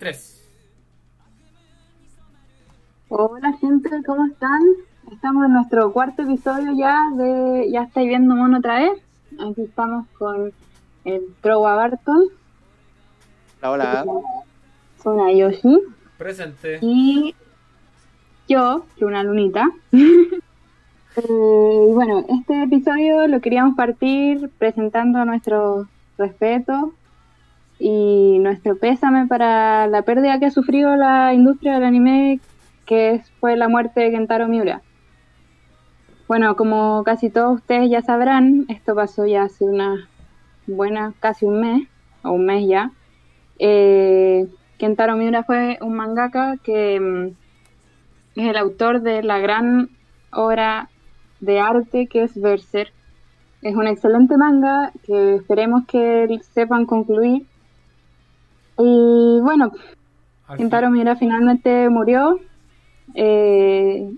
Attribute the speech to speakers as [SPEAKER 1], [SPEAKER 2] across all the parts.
[SPEAKER 1] 3.
[SPEAKER 2] Hola gente, ¿cómo están? Estamos en nuestro cuarto episodio ya de Ya estáis viendo mono otra vez. Aquí estamos con el Trowa Barton.
[SPEAKER 3] Hola, hola.
[SPEAKER 2] Una Yoshi.
[SPEAKER 1] Presente.
[SPEAKER 2] Y yo, Luna Lunita. Eh, bueno, este episodio lo queríamos partir presentando nuestro respeto y nuestro pésame para la pérdida que ha sufrido la industria del anime, que fue la muerte de Kentaro Miura. Bueno, como casi todos ustedes ya sabrán, esto pasó ya hace una buena, casi un mes, o un mes ya. Eh, Kentaro Miura fue un mangaka que mm, es el autor de la gran obra de arte que es Berserk. Es un excelente manga que esperemos que sepan concluir. Y bueno, Kentaro. Miura finalmente murió. eh,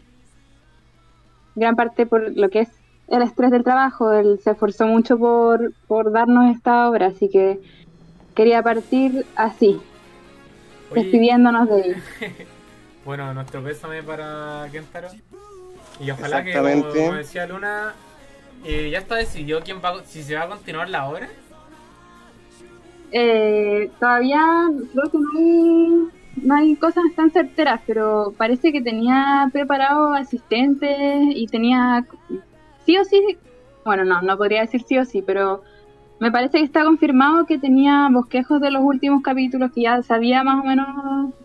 [SPEAKER 2] gran parte por lo que es el estrés del trabajo. Él se esforzó mucho por, por darnos esta obra, así que quería partir así,
[SPEAKER 1] Oye,
[SPEAKER 2] despidiéndonos de él.
[SPEAKER 1] Bueno, nuestro pésame para Kentaro. Y ojalá que, como, decía Luna, eh, ya está decidido quién va, si se va a continuar la obra.
[SPEAKER 2] Eh, todavía creo que no hay, no hay cosas tan certeras, pero parece que tenía preparado asistentes y tenía sí o sí, bueno, no, no podría decir sí o sí, pero me parece que está confirmado que tenía bosquejos de los últimos capítulos que ya sabía más o menos,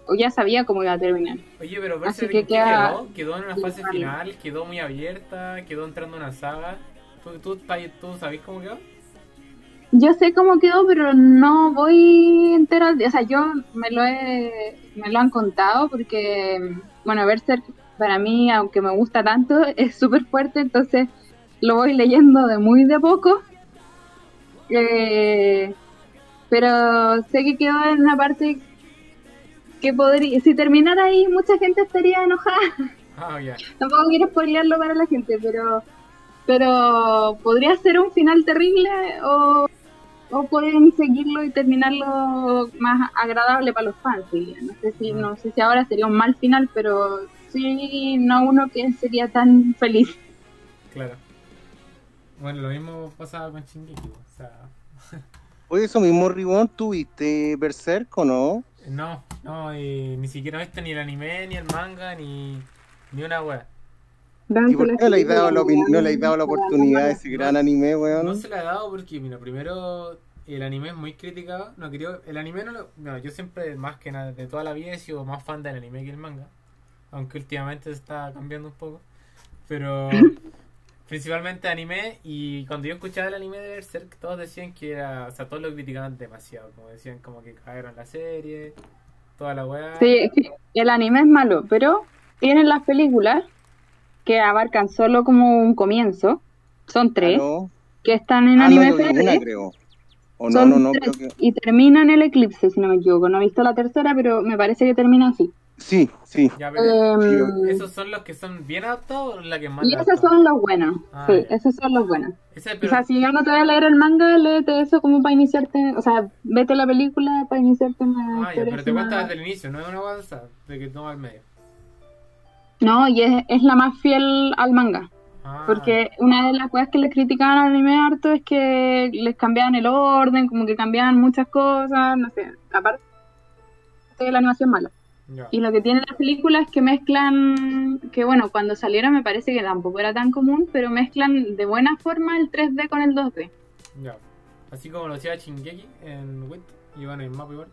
[SPEAKER 2] o ya sabía cómo iba a terminar.
[SPEAKER 1] Oye, pero
[SPEAKER 2] Así
[SPEAKER 1] Berserk,
[SPEAKER 2] que
[SPEAKER 1] ¿en qué
[SPEAKER 2] queda-
[SPEAKER 1] quedó? Quedó en una fase final, quedó muy abierta, quedó entrando en una saga. ¿Tú, tú, tú sabés cómo quedó?
[SPEAKER 2] Yo sé cómo quedó, pero no voy entera. O sea, yo me lo he, me lo han contado porque, bueno, Berserk para mí, aunque me gusta tanto, es súper fuerte, entonces lo voy leyendo de muy de poco. Eh, pero sé que quedó en una parte que podría, si terminara ahí, mucha gente estaría enojada.
[SPEAKER 1] Ah.
[SPEAKER 2] Tampoco quiero spoilearlo para la gente, pero pero podría ser un final terrible o, o pueden seguirlo y terminarlo más agradable para los fans. No sé si no sé si ahora sería un mal final, pero sí no uno que sería tan feliz.
[SPEAKER 1] Claro. Bueno, lo mismo pasaba con Shingeki. O sea,
[SPEAKER 3] Oye, eso mismo, Ribón, ¿tuviste Berserk o no?
[SPEAKER 1] no, no, y ni siquiera viste ni el anime, ni el manga, ni, ni una wea.
[SPEAKER 3] ¿Y por qué no le has dado la, opin- no le has dado la oportunidad a ese gran anime,
[SPEAKER 1] No
[SPEAKER 3] weón?
[SPEAKER 1] se la he dado porque, mira, primero el anime es muy criticado. No quería, el anime no lo. No, yo siempre, más que nada, de toda la vida he sido más fan del anime que el manga. Aunque últimamente se está cambiando un poco. Pero principalmente anime. Y cuando yo escuchaba el anime de Berserk, todos decían que era. O sea, todos lo criticaban demasiado. Como decían, como que cagaron la serie, toda la weá.
[SPEAKER 2] Sí, sí, el anime es malo, pero tienen las películas que abarcan solo como un comienzo. Son tres,
[SPEAKER 3] ¿No?
[SPEAKER 2] que están en
[SPEAKER 3] Ah, no,
[SPEAKER 2] anime
[SPEAKER 3] yo
[SPEAKER 2] FR.
[SPEAKER 3] una, creo. O no,
[SPEAKER 2] Son
[SPEAKER 3] no, no,
[SPEAKER 2] tres,
[SPEAKER 3] creo que...
[SPEAKER 2] Y termina en el eclipse, si no me equivoco. No he visto la tercera, pero me parece que termina así.
[SPEAKER 3] Sí, sí.
[SPEAKER 1] Ya, pero,
[SPEAKER 2] Em,
[SPEAKER 1] ¿Esos son los que son bien adaptados o la que más
[SPEAKER 2] y
[SPEAKER 1] la
[SPEAKER 2] esos son los buenos.
[SPEAKER 1] Ah,
[SPEAKER 2] sí,
[SPEAKER 1] ya.
[SPEAKER 2] esos son los buenos.
[SPEAKER 1] Ese,
[SPEAKER 2] O sea, si ya no te voy a leer el manga, léete eso como para iniciarte. O sea, vete la película para iniciarte en la
[SPEAKER 1] ah, ya, pero te
[SPEAKER 2] más-
[SPEAKER 1] desde el inicio, no es una WhatsApp de que toma al medio.
[SPEAKER 2] No, y es, es la más fiel al manga.
[SPEAKER 1] Ah,
[SPEAKER 2] Porque una de las cosas que les criticaban al anime harto es que les cambiaban el orden, como que cambiaban muchas cosas, no sé. Aparte de la animación mala. Y lo que tiene la película es que mezclan, que bueno, cuando salieron me parece que tampoco era tan común, pero mezclan de buena forma el 3D con el 2D.
[SPEAKER 1] Ya. Así como lo hacía Shingeki en WIT y bueno, en Mapa igual.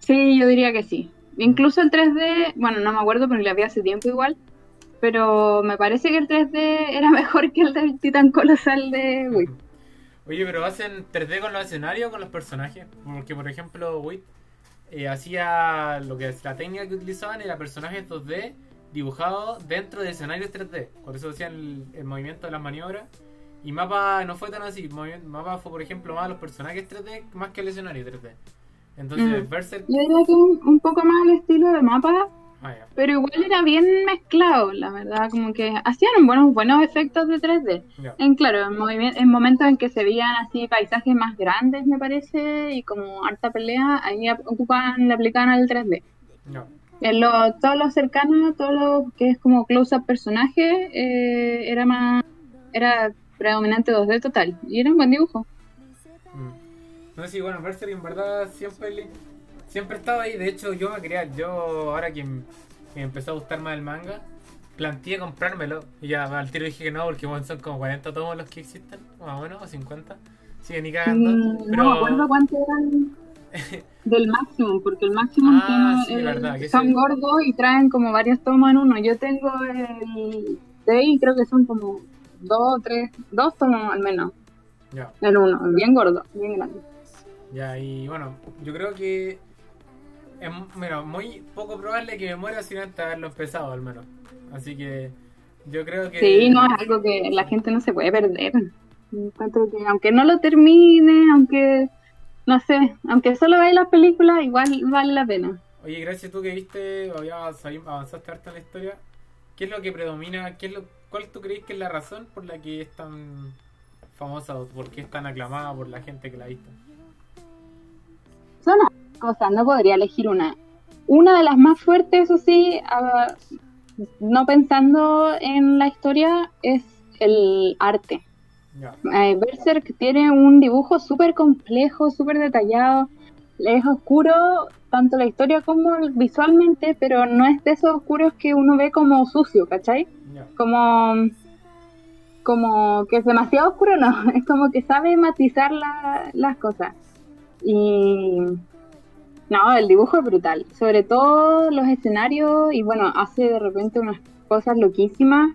[SPEAKER 2] Sí, yo diría que sí. Incluso el 3D, bueno, no me acuerdo porque la vi hace tiempo igual, pero me parece que el 3D era mejor que el del Titán Colosal de Wii.
[SPEAKER 1] Oye, pero hacen 3D con los escenarios o con los personajes. Porque, por ejemplo, WIT eh, hacía lo que la técnica que utilizaban era personajes 2D dibujados dentro de escenarios 3D. Por eso hacían el, movimiento de las maniobras. Y Mapa no fue tan así. Mapa fue, por ejemplo, más los personajes 3D más que el escenario 3D. Entonces,
[SPEAKER 2] Mm.
[SPEAKER 1] Berserk
[SPEAKER 2] Yo diría que un, un poco más al estilo de mapa, Ah, pero igual era bien mezclado, la verdad, como que hacían buenos buenos efectos de 3D. En claro, en, en, momentos en que se veían así paisajes más grandes, me parece, y como harta pelea, ahí ocupan, le aplicaban al 3D. En lo, todo lo cercano, todo lo que es como close-up personaje, eh, era más, era predominante 2D total, y era un buen dibujo.
[SPEAKER 1] No sé, bueno, Berserk en verdad siempre siempre estaba ahí. De hecho, yo me quería, yo ahora que, me empezó a gustar más el manga, planteé comprármelo. Y ya al tiro dije que no, porque bueno, son como 40 tomos los que existen, más o menos, o 50. Siguen ni cagando.
[SPEAKER 2] Mm, pero... No me acuerdo cuántos eran del máximo, porque el máximo
[SPEAKER 1] ah, tiene,
[SPEAKER 2] son gordos y traen como varios tomos en uno. Yo tengo el 6, creo que son como dos, tres, dos tomos al menos. Ya. En uno, bien gordo, bien grande.
[SPEAKER 1] Ya, y bueno, yo creo que es muy poco probable que me muera sin antes haberlo empezado, al menos. Así que yo creo que.
[SPEAKER 2] Sí, no es algo que la gente no se puede perder. Encuentro que aunque no lo termine, aunque. No sé, aunque solo veáis las películas, igual vale la pena.
[SPEAKER 1] Oye, gracias tú que viste, avanzaste harto en la historia. ¿Qué es lo que predomina? ¿Qué es lo, ¿Cuál tú crees que es la razón por la que es tan famosa o por qué es tan aclamada por la gente que la ha visto?
[SPEAKER 2] Son cosas, no podría elegir una. Una de las más fuertes, eso sí, no pensando en la historia, es el arte. Eh, Berserk tiene un dibujo súper complejo, súper detallado, es oscuro tanto la historia como visualmente, pero no es de esos oscuros que uno ve como sucio, ¿cachai? Como, como que es demasiado oscuro, no, es como que sabe matizar las cosas. Y no, el dibujo es brutal. Sobre todo los escenarios y bueno, hace de repente unas cosas loquísimas.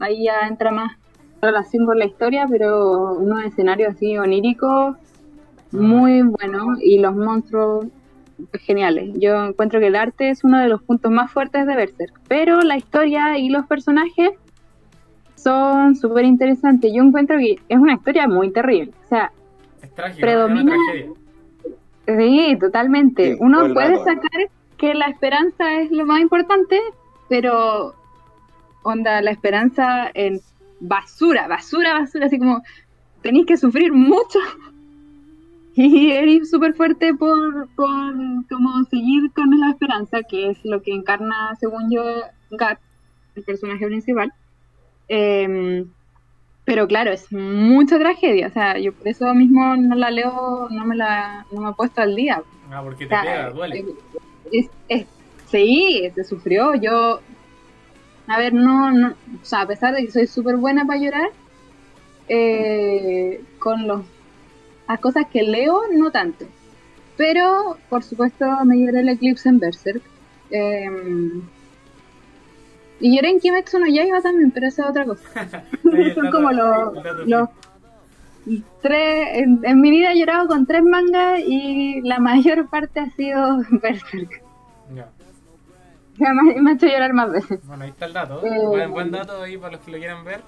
[SPEAKER 2] Ahí ya entra más relación con la historia, pero unos escenarios así oníricos muy buenos y los monstruos geniales. Yo encuentro que el arte es uno de los puntos más fuertes de Berserk, pero la historia y los personajes son súper interesantes. Yo encuentro que es una historia muy terrible. O sea, predomina... Sí, totalmente. Uno puede sacar que la esperanza es lo más importante, pero onda, la esperanza en basura, basura, basura, así como tenéis que sufrir mucho y eres súper fuerte por, por como seguir con la esperanza, que es lo que encarna, según yo, Gat, el personaje principal. Eh, pero claro, es mucha tragedia. O sea, yo por eso mismo no la leo, no me la no me he puesto al día.
[SPEAKER 1] Ah, porque te pega, duele.
[SPEAKER 2] sí, se sufrió. Yo, a ver, no, no, o sea, a pesar de que soy súper buena para llorar, eh, con los, las cosas que leo, no tanto. Pero, por supuesto, me lloré el eclipse en Berserk. Eh, y lloré en Kimetsu no Yaiba también, pero esa es otra cosa. Son como los, los tres. En, mi vida he llorado con tres mangas y la mayor parte ha sido Berserk. Ya. Me, me, ha hecho llorar más veces.
[SPEAKER 1] Bueno, ahí está el dato. Eh, buen, dato ahí para los que lo quieran ver.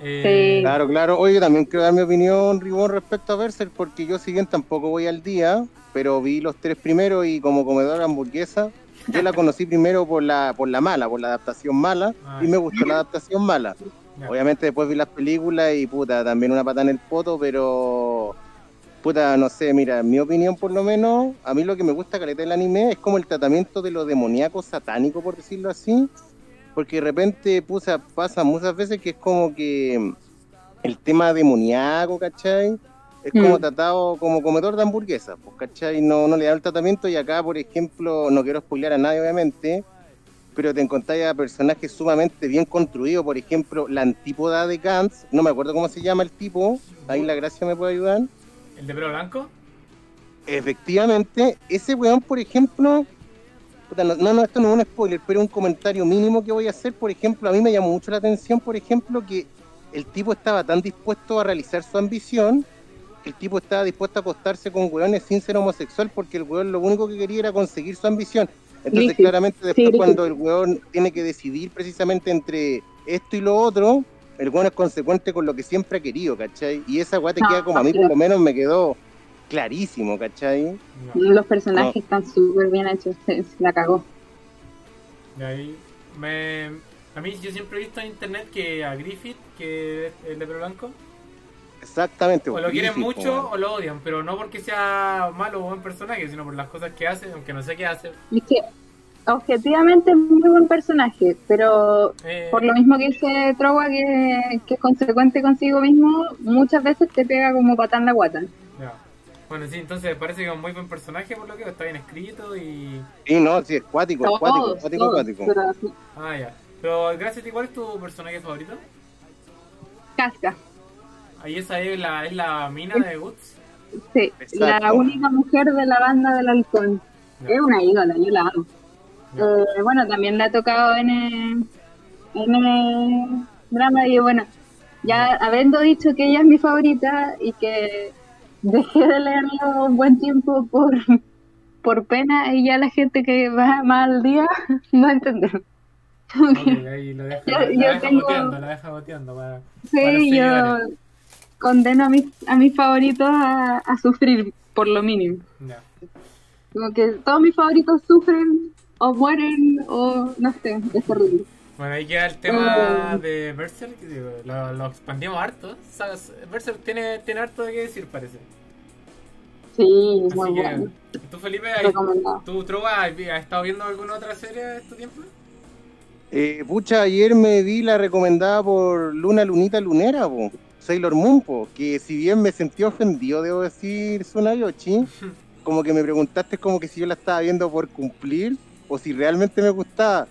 [SPEAKER 1] Eh,
[SPEAKER 3] sí. Claro, claro. Oye, también quiero dar mi opinión, Ribón, respecto a Berserk, porque yo, si bien tampoco voy al día, pero vi los tres primeros y como comedor hamburguesa, yo la conocí primero por la, por la mala, por la adaptación mala, ah, y me gustó la adaptación mala. Obviamente después vi las películas y puta, también una pata en el poto, pero puta, no sé, mira, en mi opinión por lo menos, a mí lo que me gusta caleta del anime es como el tratamiento de lo demoníaco satánico, por decirlo así, porque de repente puta, pasa muchas veces que es como que el tema demoníaco, ¿cachai? Es como mm. tratado como comedor de hamburguesas, pues, ¿cachai? No, no le da el tratamiento y acá, por ejemplo, no quiero spoilear a nadie, obviamente, pero te encontráis a personajes sumamente bien construidos, por ejemplo, la antípoda de Gantz, no me acuerdo cómo se llama el tipo, ahí la gracia me puede ayudar.
[SPEAKER 1] ¿El de pelo blanco?
[SPEAKER 3] Efectivamente, ese weón, por ejemplo, no, no, esto no es un spoiler, pero un comentario mínimo que voy a hacer, por ejemplo, a mí me llamó mucho la atención, por ejemplo, que el tipo estaba tan dispuesto a realizar su ambición el tipo estaba dispuesto a acostarse con hueones sin ser homosexual porque el hueón lo único que quería era conseguir su ambición. Entonces, claramente, después cuando el hueón tiene que decidir precisamente entre esto y lo otro, el hueón es consecuente con lo que siempre ha querido, ¿cachai? Y esa hueá te queda como a mí, por lo menos, me quedó clarísimo, ¿cachai?
[SPEAKER 2] Los personajes están súper bien hechos, se la cagó.
[SPEAKER 1] De ahí me, a mí yo siempre he visto en internet que a Griffith, que es el de blanco,
[SPEAKER 3] Exactamente.
[SPEAKER 1] o lo quieren
[SPEAKER 3] Griffith,
[SPEAKER 1] mucho
[SPEAKER 3] weón.
[SPEAKER 1] o lo odian, pero no porque sea malo o buen personaje, sino por las cosas que hace, aunque no sé qué hace.
[SPEAKER 2] Es que objetivamente es muy buen personaje, pero
[SPEAKER 1] Eh,
[SPEAKER 2] por lo mismo que dice Trowa, que, que es consecuente consigo mismo, muchas veces te pega como patán la guata.
[SPEAKER 1] ya. Bueno, sí, entonces parece que es un muy buen personaje por lo que está bien escrito y...
[SPEAKER 3] Sí, no, sí, es cuático, es cuático,
[SPEAKER 2] Todos,
[SPEAKER 3] cuático,
[SPEAKER 2] pero
[SPEAKER 1] Ah, ya. Pero gracias a ti, ¿cuál es tu personaje favorito?
[SPEAKER 2] Casca.
[SPEAKER 1] Ahí esa es la, es la mina de Guts.
[SPEAKER 2] Sí,
[SPEAKER 3] Exacto.
[SPEAKER 2] la única mujer de la banda del halcón. Es una ídola, yo la amo. Eh, bueno, también le ha tocado en el, en el drama y bueno, ya habiendo dicho que ella es mi favorita y que dejé de leerlo un buen tiempo por, por pena y ya la gente que va más al día no entender.
[SPEAKER 1] Ok, ahí lo deja,
[SPEAKER 2] Yo-
[SPEAKER 1] la
[SPEAKER 2] yo
[SPEAKER 1] deja
[SPEAKER 2] tengo-
[SPEAKER 1] boteando, la deja boteando para... para los
[SPEAKER 2] Sí, yo. Condeno a mis, a mis favoritos a, a sufrir por lo mínimo.
[SPEAKER 1] Ya.
[SPEAKER 2] Como que todos mis favoritos sufren o mueren o no sé, es terrible.
[SPEAKER 1] Bueno, ahí queda el tema
[SPEAKER 2] Oh.
[SPEAKER 1] de Berserk, digo, lo, lo expandimos harto. ¿sabes? Berserk tiene, tiene harto de qué decir, parece.
[SPEAKER 2] Sí,
[SPEAKER 1] Así
[SPEAKER 2] muy
[SPEAKER 1] que,
[SPEAKER 2] bueno.
[SPEAKER 1] ¿tú, Felipe, tú, Trova, has has estado viendo alguna otra serie de este tiempo?
[SPEAKER 3] Eh, pucha, ayer me vi la recomendada por Luna Lunita Lunera, po, Sailor Moon, po, que si bien me sentí ofendido, debo decir, Sunayoshi, como que me preguntaste como que si yo la estaba viendo por cumplir o si realmente me gustaba.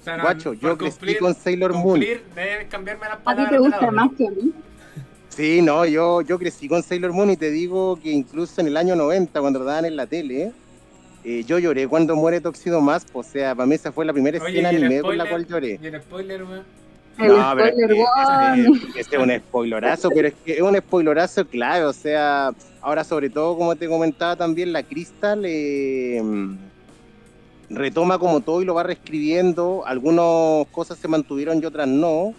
[SPEAKER 1] O sea, no,
[SPEAKER 3] Guacho, yo crecí
[SPEAKER 1] cumplir-
[SPEAKER 3] con Sailor Moon.
[SPEAKER 1] Debes cambiarme las
[SPEAKER 2] ¿A ti
[SPEAKER 1] palabras.
[SPEAKER 2] te gusta más que a mí?
[SPEAKER 3] Sí, no, yo, yo crecí con Sailor Moon y te digo que incluso en el año 90, cuando lo daban en la tele, eh, yo lloré cuando muere Toxido más, o sea, para mí esa fue la primera
[SPEAKER 1] Oye,
[SPEAKER 3] escena anime con la
[SPEAKER 1] spoiler-
[SPEAKER 3] cual lloré.
[SPEAKER 1] Y el spoiler, weón.
[SPEAKER 2] El
[SPEAKER 3] No, pero es que ese es un spoilorazo, pero es que es un spoilorazo clave, o sea, ahora sobre todo, como te comentaba también, la Crystal eh, retoma como todo y lo va reescribiendo, algunas cosas se mantuvieron y otras no,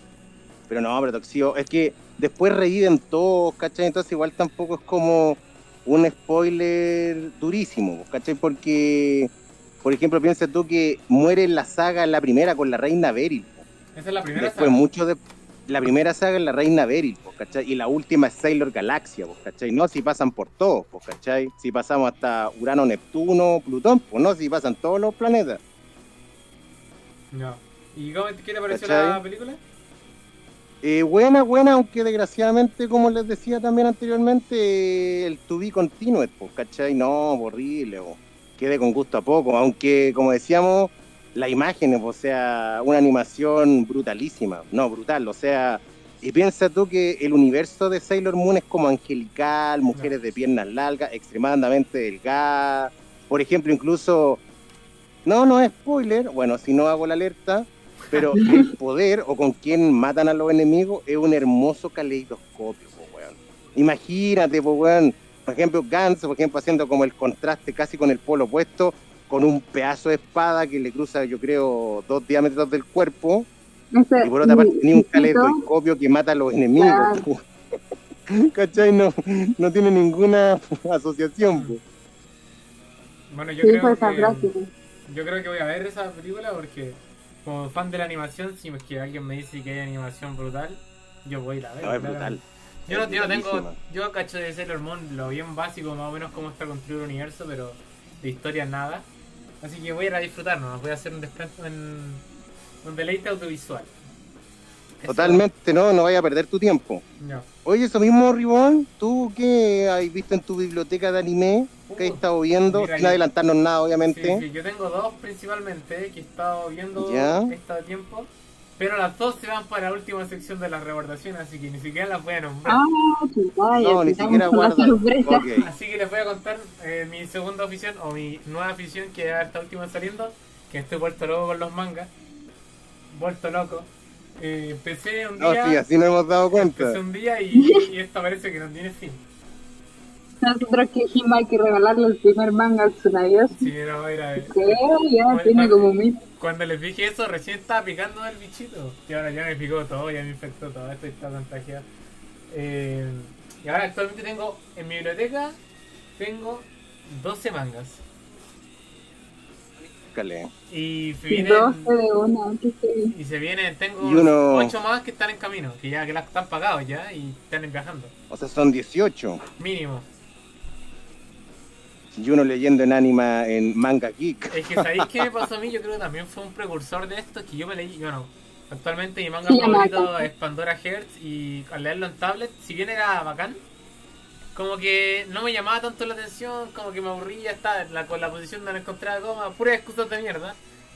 [SPEAKER 3] pero no, pero Toxido, es que después reviven todos, ¿cachai? Entonces igual tampoco es como un spoiler durísimo, ¿cachai? Porque, por ejemplo, piensa tú que muere en la saga en la primera con la reina Beryl,
[SPEAKER 1] Esa es la primera
[SPEAKER 3] Después,
[SPEAKER 1] saga.
[SPEAKER 3] mucho de. La primera saga es la Reina Beryl, ¿cachai? Y la última es Sailor Galaxia, ¿cachai? No si pasan por todos, ¿cachai? Si pasamos hasta Urano, Neptuno, Plutón, pues no, si pasan todos los planetas.
[SPEAKER 1] No. ¿Y cómo te- qué te pareció
[SPEAKER 3] ¿Cachai?
[SPEAKER 1] la película?
[SPEAKER 3] Eh, buena, buena, aunque desgraciadamente, como les decía también anteriormente, el to be continued, po, ¿cachai? No, horrible, po. quede con gusto a poco, aunque, como decíamos, la imagen, o sea, una animación brutalísima, no, brutal, o sea, y piensa tú que el universo de Sailor Moon es como angelical, mujeres de piernas largas, extremadamente delgadas, por ejemplo, incluso, no, no es spoiler, bueno, si no hago la alerta, pero el poder o con quien matan a los enemigos es un hermoso caleidoscopio, po, weón. Imagínate, po, weón. Por ejemplo, Gans, por ejemplo, haciendo como el contraste casi con el polo opuesto, con un pedazo de espada que le cruza, yo creo, dos diámetros del cuerpo,
[SPEAKER 2] Ese-
[SPEAKER 3] y por otra parte tenía un caleidoscopio que mata a los enemigos.
[SPEAKER 2] Claro.
[SPEAKER 3] ¿Cachai? No, no tiene ninguna asociación. po.
[SPEAKER 1] Bueno, yo
[SPEAKER 2] Sí,
[SPEAKER 1] creo
[SPEAKER 2] pues
[SPEAKER 1] que... Yo creo que voy a ver esa película porque, como fan de la animación, si es que alguien me dice que hay animación brutal, yo voy a ir a ver.
[SPEAKER 3] No, es brutal.
[SPEAKER 1] Yo no, yo no tengo. Yo cacho de Sailor Moon lo bien básico, más o menos cómo está construido el universo, pero de historia nada. Así que voy a ir a disfrutar, ¿no? Voy a hacer un descanso en un deleite audiovisual. Eso-
[SPEAKER 3] Totalmente, no, no vaya a perder tu tiempo.
[SPEAKER 1] No.
[SPEAKER 3] Oye, eso mismo, Ribón, ¿tú qué has visto en tu biblioteca de anime? ¿Qué has
[SPEAKER 1] Uh,
[SPEAKER 3] estado viendo?
[SPEAKER 1] mira,
[SPEAKER 3] Sin
[SPEAKER 1] yo-
[SPEAKER 3] adelantarnos nada,
[SPEAKER 1] Sí,
[SPEAKER 3] obviamente.
[SPEAKER 1] sí, yo tengo dos principalmente que he estado viendo
[SPEAKER 3] Ya.
[SPEAKER 1] este tiempo, pero las dos se van para la última sección de las recordaciones, así que ni siquiera las voy a nombrar.
[SPEAKER 2] Ah, chuta, ya
[SPEAKER 3] No, ni siquiera
[SPEAKER 2] con la
[SPEAKER 3] guarda.
[SPEAKER 2] sorpresa.
[SPEAKER 3] Ok.
[SPEAKER 1] Así que les voy a contar eh, mi segunda afición o mi nueva afición que ahora está última saliendo, que estoy vuelto loco con los mangas, vuelto loco. Eh, empecé un
[SPEAKER 3] No,
[SPEAKER 1] día,
[SPEAKER 3] sí, así nos hemos dado cuenta.
[SPEAKER 1] empecé un día y, y esto parece que no tiene fin.
[SPEAKER 2] Nosotros que dijimos hay que regalarle el primer manga al Tsunayoshi.
[SPEAKER 1] Sí, no, era,
[SPEAKER 2] Que ya
[SPEAKER 1] Bueno,
[SPEAKER 2] tiene como mil.
[SPEAKER 1] Cuando les dije eso, recién estaba picando el bichito. Y ahora ya me picó todo, ya me infectó todo, esto está contagiado. Eh, y ahora actualmente tengo, en mi biblioteca, tengo 12 mangas. Y se vienen,
[SPEAKER 2] 12 de una. qué heavy.
[SPEAKER 1] y se vienen, tengo
[SPEAKER 3] uno-
[SPEAKER 1] 8 más que están en camino, que ya que las están pagados ya y están viajando.
[SPEAKER 3] O sea, son 18.
[SPEAKER 1] Mínimo.
[SPEAKER 3] Y uno leyendo en anima en Manga Geek.
[SPEAKER 1] Es que ¿sabéis qué me pasó a mí? Yo creo que también fue un precursor de esto, que yo me leí, bueno, actualmente mi manga
[SPEAKER 2] Sí,
[SPEAKER 1] favorito es Pandora Hearts y al leerlo en tablet, si bien era bacán, como que no me llamaba tanto la atención, como que me aburría estar la, con la posición de no encontrar coma, puras excusas de mierda,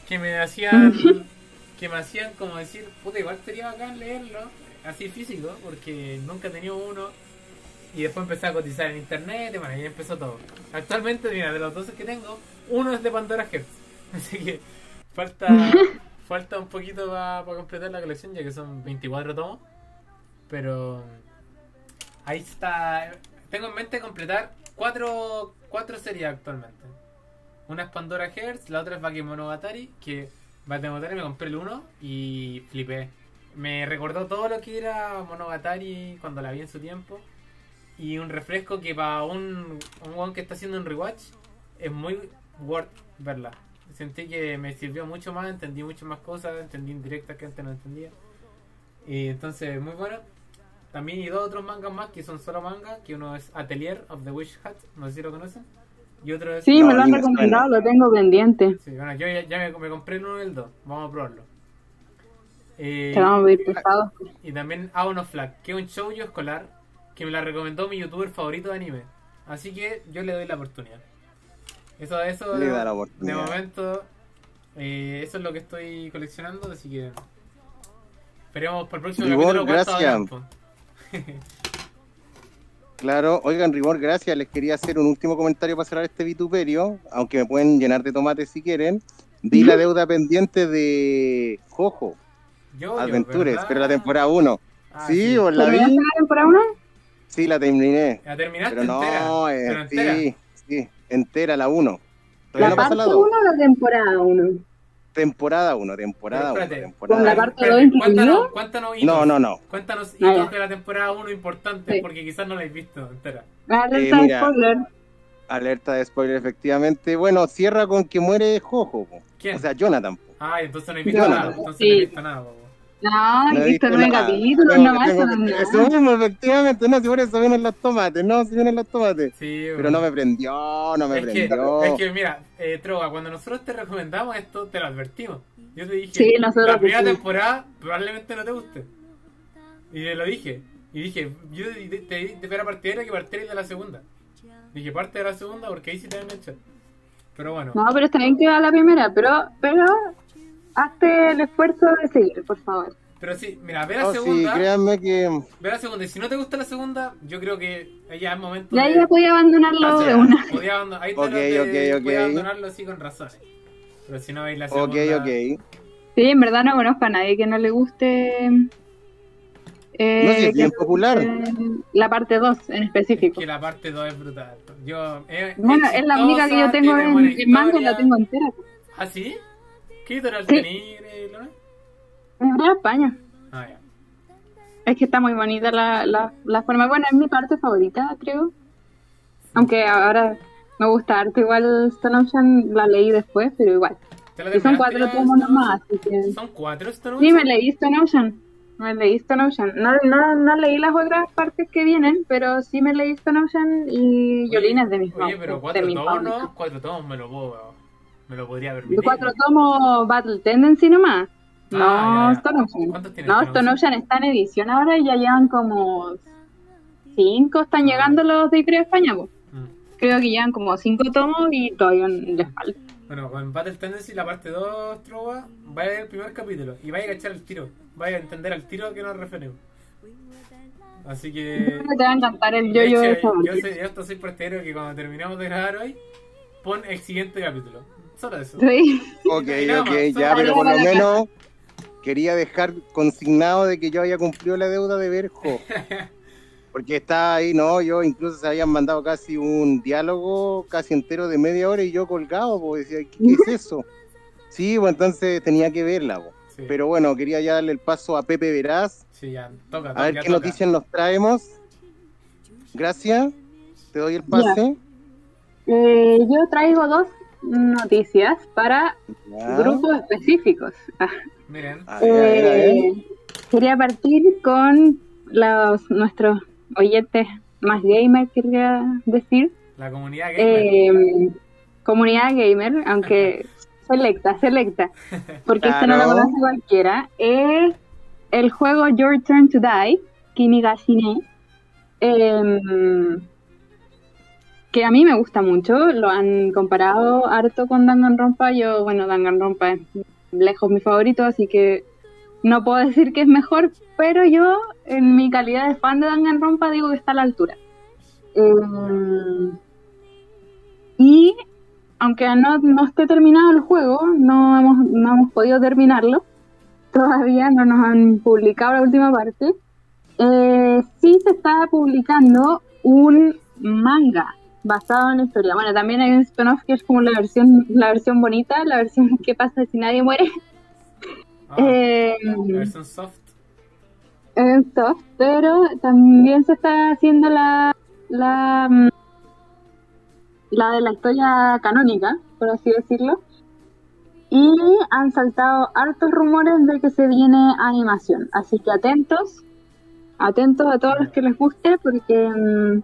[SPEAKER 1] que me hacían, que me hacían como decir, puta, igual sería bacán leerlo, así físico, porque nunca he tenido uno. Y después empecé a cotizar en internet y bueno, ahí empezó todo. Actualmente, mira, de los 12 que tengo, uno es de Pandora Hearts. Así que falta falta un poquito para completar la colección, ya que son 24 tomos. Pero ahí está. Tengo en mente completar cuatro, cuatro series actualmente. Una es Pandora Hearts, la otra es Bakemonogatari, que Bakemonogatari me compré el 1 y flipé. Me recordó todo lo que era Monogatari cuando la vi en su tiempo. Y un refresco que para un, un weón que está haciendo un rewatch es muy worth verla. Sentí que me sirvió mucho más, entendí mucho más cosas, entendí indirectas que antes no entendía. Y entonces, muy bueno. También hay dos otros mangas más que son solo mangas, que uno es Atelier of the Wish Hat, no sé si lo conocen. Y otro es...
[SPEAKER 2] Sí,
[SPEAKER 3] No,
[SPEAKER 2] me lo han recomendado, lo tengo pendiente.
[SPEAKER 1] Sí, bueno, yo ya, ya me, me compré el 1 y el 2, vamos a probarlo. Eh,
[SPEAKER 2] Te vamos a ver pesado.
[SPEAKER 1] y también Aon of Flag, que es un shoujo escolar que me la recomendó mi youtuber favorito de anime. Así que yo le doy la oportunidad. Eso, eso
[SPEAKER 3] Le
[SPEAKER 1] de,
[SPEAKER 3] da la
[SPEAKER 1] de
[SPEAKER 3] oportunidad.
[SPEAKER 1] momento, eh, eso es lo que estoy coleccionando, así que esperemos por el próximo
[SPEAKER 3] Ribor, gracias. Claro, oigan, Rigor, gracias. Les quería hacer un último comentario para cerrar este vituperio, aunque me pueden llenar de tomates si quieren. Vi la deuda pendiente de Jojo,
[SPEAKER 1] Yo,
[SPEAKER 3] Adventures, pero la temporada 1.
[SPEAKER 1] Ah,
[SPEAKER 3] sí, os la
[SPEAKER 2] ¿Terminaste
[SPEAKER 3] vi.
[SPEAKER 2] la temporada 1?
[SPEAKER 3] Sí, la terminé.
[SPEAKER 1] La terminaste
[SPEAKER 3] Pero
[SPEAKER 1] entera.
[SPEAKER 3] no, eh,
[SPEAKER 1] pero entera.
[SPEAKER 3] sí, sí, entera la 1.
[SPEAKER 2] ¿La
[SPEAKER 3] no
[SPEAKER 2] parte
[SPEAKER 3] la 2.
[SPEAKER 2] 1 o la temporada 1?
[SPEAKER 3] Temporada 1, temporada 1,
[SPEAKER 1] Pero espérate,
[SPEAKER 3] temporada
[SPEAKER 2] ¿Con la
[SPEAKER 3] uno.
[SPEAKER 2] parte
[SPEAKER 1] Espérate,
[SPEAKER 2] dos incluida?
[SPEAKER 1] Cuéntanos, cuéntanos hitos.
[SPEAKER 3] No, no, no.
[SPEAKER 1] Cuéntanos
[SPEAKER 2] Ah,
[SPEAKER 1] hitos de la temporada 1 importantes,
[SPEAKER 2] Sí.
[SPEAKER 1] porque quizás no la habéis visto entera.
[SPEAKER 2] Alerta de
[SPEAKER 3] mira.
[SPEAKER 2] spoiler.
[SPEAKER 3] Alerta de spoiler, efectivamente. Bueno, cierra con que muere Jojo.
[SPEAKER 1] ¿Quién?
[SPEAKER 3] O sea, Jonathan. po.
[SPEAKER 1] Ah, entonces no he visto
[SPEAKER 2] Yo-
[SPEAKER 1] nada. Entonces
[SPEAKER 2] sí.
[SPEAKER 1] no he visto nada, po.
[SPEAKER 2] No, visto nueve capítulos nomás. eso
[SPEAKER 3] mismo, efectivamente. No, si por eso vienen los tomates. No, si vienen los tomates.
[SPEAKER 1] Sí,
[SPEAKER 3] Pero no me prendió, no me
[SPEAKER 1] es que,
[SPEAKER 3] prendió.
[SPEAKER 1] es que, mira, eh, Trova, cuando nosotros te recomendamos esto, te lo advertimos. Yo te dije,
[SPEAKER 2] Sí, nosotros
[SPEAKER 1] la primera temporada probablemente no te guste. Y te lo dije. Y dije, yo te, te, te, te fuera partidario que partierais de la segunda. Dije, parte de la segunda porque ahí sí te echar. Pero bueno,
[SPEAKER 2] No, pero está bien que va la primera, pero, pero hazte el esfuerzo de seguir, por favor.
[SPEAKER 1] pero sí, mira, ve la
[SPEAKER 3] sí,
[SPEAKER 1] segunda.
[SPEAKER 3] créanme que.
[SPEAKER 1] Ve la segunda. Y si no te gusta la segunda, yo creo que ya es momento
[SPEAKER 2] Ya
[SPEAKER 1] de.
[SPEAKER 2] ella podía abandonarlo
[SPEAKER 1] Ah, sí,
[SPEAKER 2] de una.
[SPEAKER 1] podía abandonar- ahí te
[SPEAKER 3] Ok,
[SPEAKER 1] lo te-
[SPEAKER 3] ok, ok.
[SPEAKER 1] podía abandonarlo así con razones. Pero si no veis la segunda.
[SPEAKER 3] Ok, ok.
[SPEAKER 2] Sí, en verdad no conozco a nadie que no le guste. eh,
[SPEAKER 3] No, sí, es
[SPEAKER 2] que
[SPEAKER 3] bien popular.
[SPEAKER 2] La parte 2 en específico.
[SPEAKER 1] Que la parte 2 es brutal. Yo, eh,
[SPEAKER 2] Bueno, es la única que yo tengo en, en manga y la tengo entera.
[SPEAKER 1] ¿Ah, sí? ¿Qué editorial
[SPEAKER 2] Sí.
[SPEAKER 1] tenís, eh, Lorena?
[SPEAKER 2] En verdad, España.
[SPEAKER 1] Ah, ya.
[SPEAKER 2] Es que está muy bonita la, la, la forma. Bueno, es mi parte favorita, creo. Aunque ahora me gusta harto. Igual Stone Ocean la leí después, pero igual.
[SPEAKER 1] ¿Te la
[SPEAKER 2] Y son cuatro tomos nomás, así que...
[SPEAKER 1] ¿Son cuatro Stone
[SPEAKER 2] Sí,
[SPEAKER 1] Ocean?
[SPEAKER 2] me leí Stone Ocean. Me leí Stone Ocean. No, no, no leí las otras partes que vienen, pero sí me leí Stone Ocean y Yolina es de mis
[SPEAKER 1] Oye, pero
[SPEAKER 2] de
[SPEAKER 1] cuatro tomos no, cuatro tomos me lo puedo, me lo podría
[SPEAKER 2] De
[SPEAKER 1] permitir.
[SPEAKER 2] cuatro tomos Battle Tendency nomás. No,
[SPEAKER 1] Ah, ya, ya.
[SPEAKER 2] Stone Ocean.
[SPEAKER 1] ¿Cuántos tiene
[SPEAKER 2] No,
[SPEAKER 1] Stone
[SPEAKER 2] Stone
[SPEAKER 1] Ocean?
[SPEAKER 2] Está en edición ahora y ya llevan como cinco, están
[SPEAKER 1] Ah.
[SPEAKER 2] llegando los de de España.
[SPEAKER 1] Mm.
[SPEAKER 2] Creo que llevan como cinco tomos y todavía les falta.
[SPEAKER 1] Bueno, con Battle Tendency, la parte 2, Trova, vaya a ver el primer capítulo y vaya a cachar el tiro. Vaya a entender al tiro a que nos referimos. Así que.
[SPEAKER 2] Te va a encantar el
[SPEAKER 1] de
[SPEAKER 2] yo-yo de
[SPEAKER 1] hecho, yo, soy, yo esto soy partidario que cuando terminemos de grabar hoy, pon el siguiente capítulo. Solo eso.
[SPEAKER 2] Sí.
[SPEAKER 3] Ok, ok, ya, pero por lo menos quería dejar consignado de que yo había cumplido la deuda de ver Jo. Porque está ahí, ¿no? Yo incluso se habían mandado casi un diálogo casi entero de media hora y yo colgado, pues decía, ¿qué, qué es eso? Sí, pues entonces tenía que verla, pues.
[SPEAKER 1] Sí,
[SPEAKER 3] Pero bueno, quería ya darle el paso a Pepe Veraz,
[SPEAKER 1] sí, ya, toca.
[SPEAKER 3] a ver qué
[SPEAKER 1] toca.
[SPEAKER 3] noticias nos traemos. Gracias, te doy el pase.
[SPEAKER 2] Eh, yo traigo dos noticias para
[SPEAKER 3] Ya.
[SPEAKER 2] grupos específicos. Ah,
[SPEAKER 1] Miren,
[SPEAKER 2] eh, quería partir con los nuestros oyentes más gamer, quería decir.
[SPEAKER 1] la comunidad gamer.
[SPEAKER 2] Eh, comunidad gamer, aunque selecta, selecta, porque este no lo
[SPEAKER 3] Claro.
[SPEAKER 2] conoce cualquiera, es el juego Your Turn to Die, Kinigashine, em, que a mí me gusta mucho, lo han comparado harto con Danganronpa, yo, bueno, Danganronpa es lejos mi favorito, así que no puedo decir que es mejor, pero yo, en mi calidad de fan de Danganronpa, digo que está a la altura. Em, y aunque no, no esté terminado el juego, no hemos, no hemos podido terminarlo, todavía no nos han publicado la última parte, eh, sí se está publicando un manga basado en la historia. Bueno, también hay un spin-off que es como la versión, la versión bonita, la versión que pasa si nadie muere.
[SPEAKER 1] Ah,
[SPEAKER 2] Eh,
[SPEAKER 1] la versión soft.
[SPEAKER 2] esto, pero también se está haciendo la, la, mm, la de la historia canónica, por así decirlo. Y han saltado hartos rumores de que se viene animación. Así que atentos, atentos a todos los que les guste, porque, mm,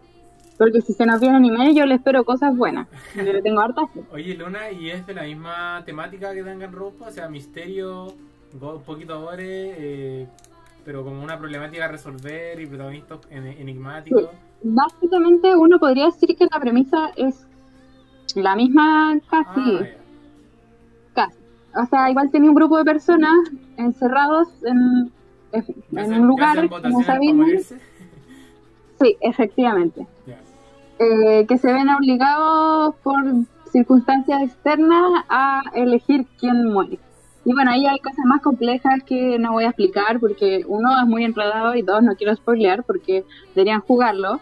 [SPEAKER 2] porque si se nos viene anime, yo le espero cosas buenas. Yo le tengo hartas. fe.
[SPEAKER 1] Oye, Luna, ¿y es de la misma temática que Danganronpa? O sea, misterio, un poquito gore, eh, pero como una problemática a resolver y protagonistas en- enigmáticos.
[SPEAKER 2] Básicamente, uno podría decir que la premisa es la misma casi.
[SPEAKER 1] Ah.
[SPEAKER 2] Casi. O sea, igual tenía un grupo de personas encerrados en, en
[SPEAKER 1] ¿Que
[SPEAKER 2] en
[SPEAKER 1] hacen-
[SPEAKER 2] un lugar, como
[SPEAKER 1] morirse?
[SPEAKER 2] Sí, efectivamente. Eh, que se ven obligados por circunstancias externas a elegir quién muere. Y bueno, ahí hay cosas más complejas que no voy a explicar porque uno es muy enredado y dos no quiero spoilear porque deberían jugarlo.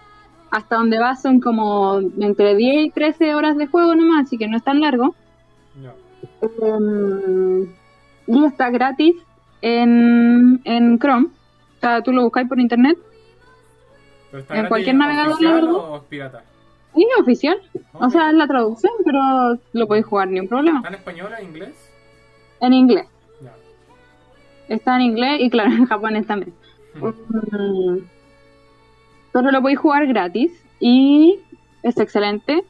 [SPEAKER 2] Hasta donde va son como entre 10 y 13 horas de juego nomás, así que no es tan largo. Em, y está gratis en, en Chrome. O sea, tú lo buscáis por internet.
[SPEAKER 1] ¿Pero está
[SPEAKER 2] En cualquier navegador,
[SPEAKER 1] oficial
[SPEAKER 2] ¿no?
[SPEAKER 1] o es pirata?
[SPEAKER 2] Es oficial. O sea, es la traducción, pero lo podéis jugar ni un problema.
[SPEAKER 1] ¿Está en español o en inglés?
[SPEAKER 2] En inglés. Está en inglés y claro, en japonés también. Mm, Pero lo podéis jugar gratis y es excelente.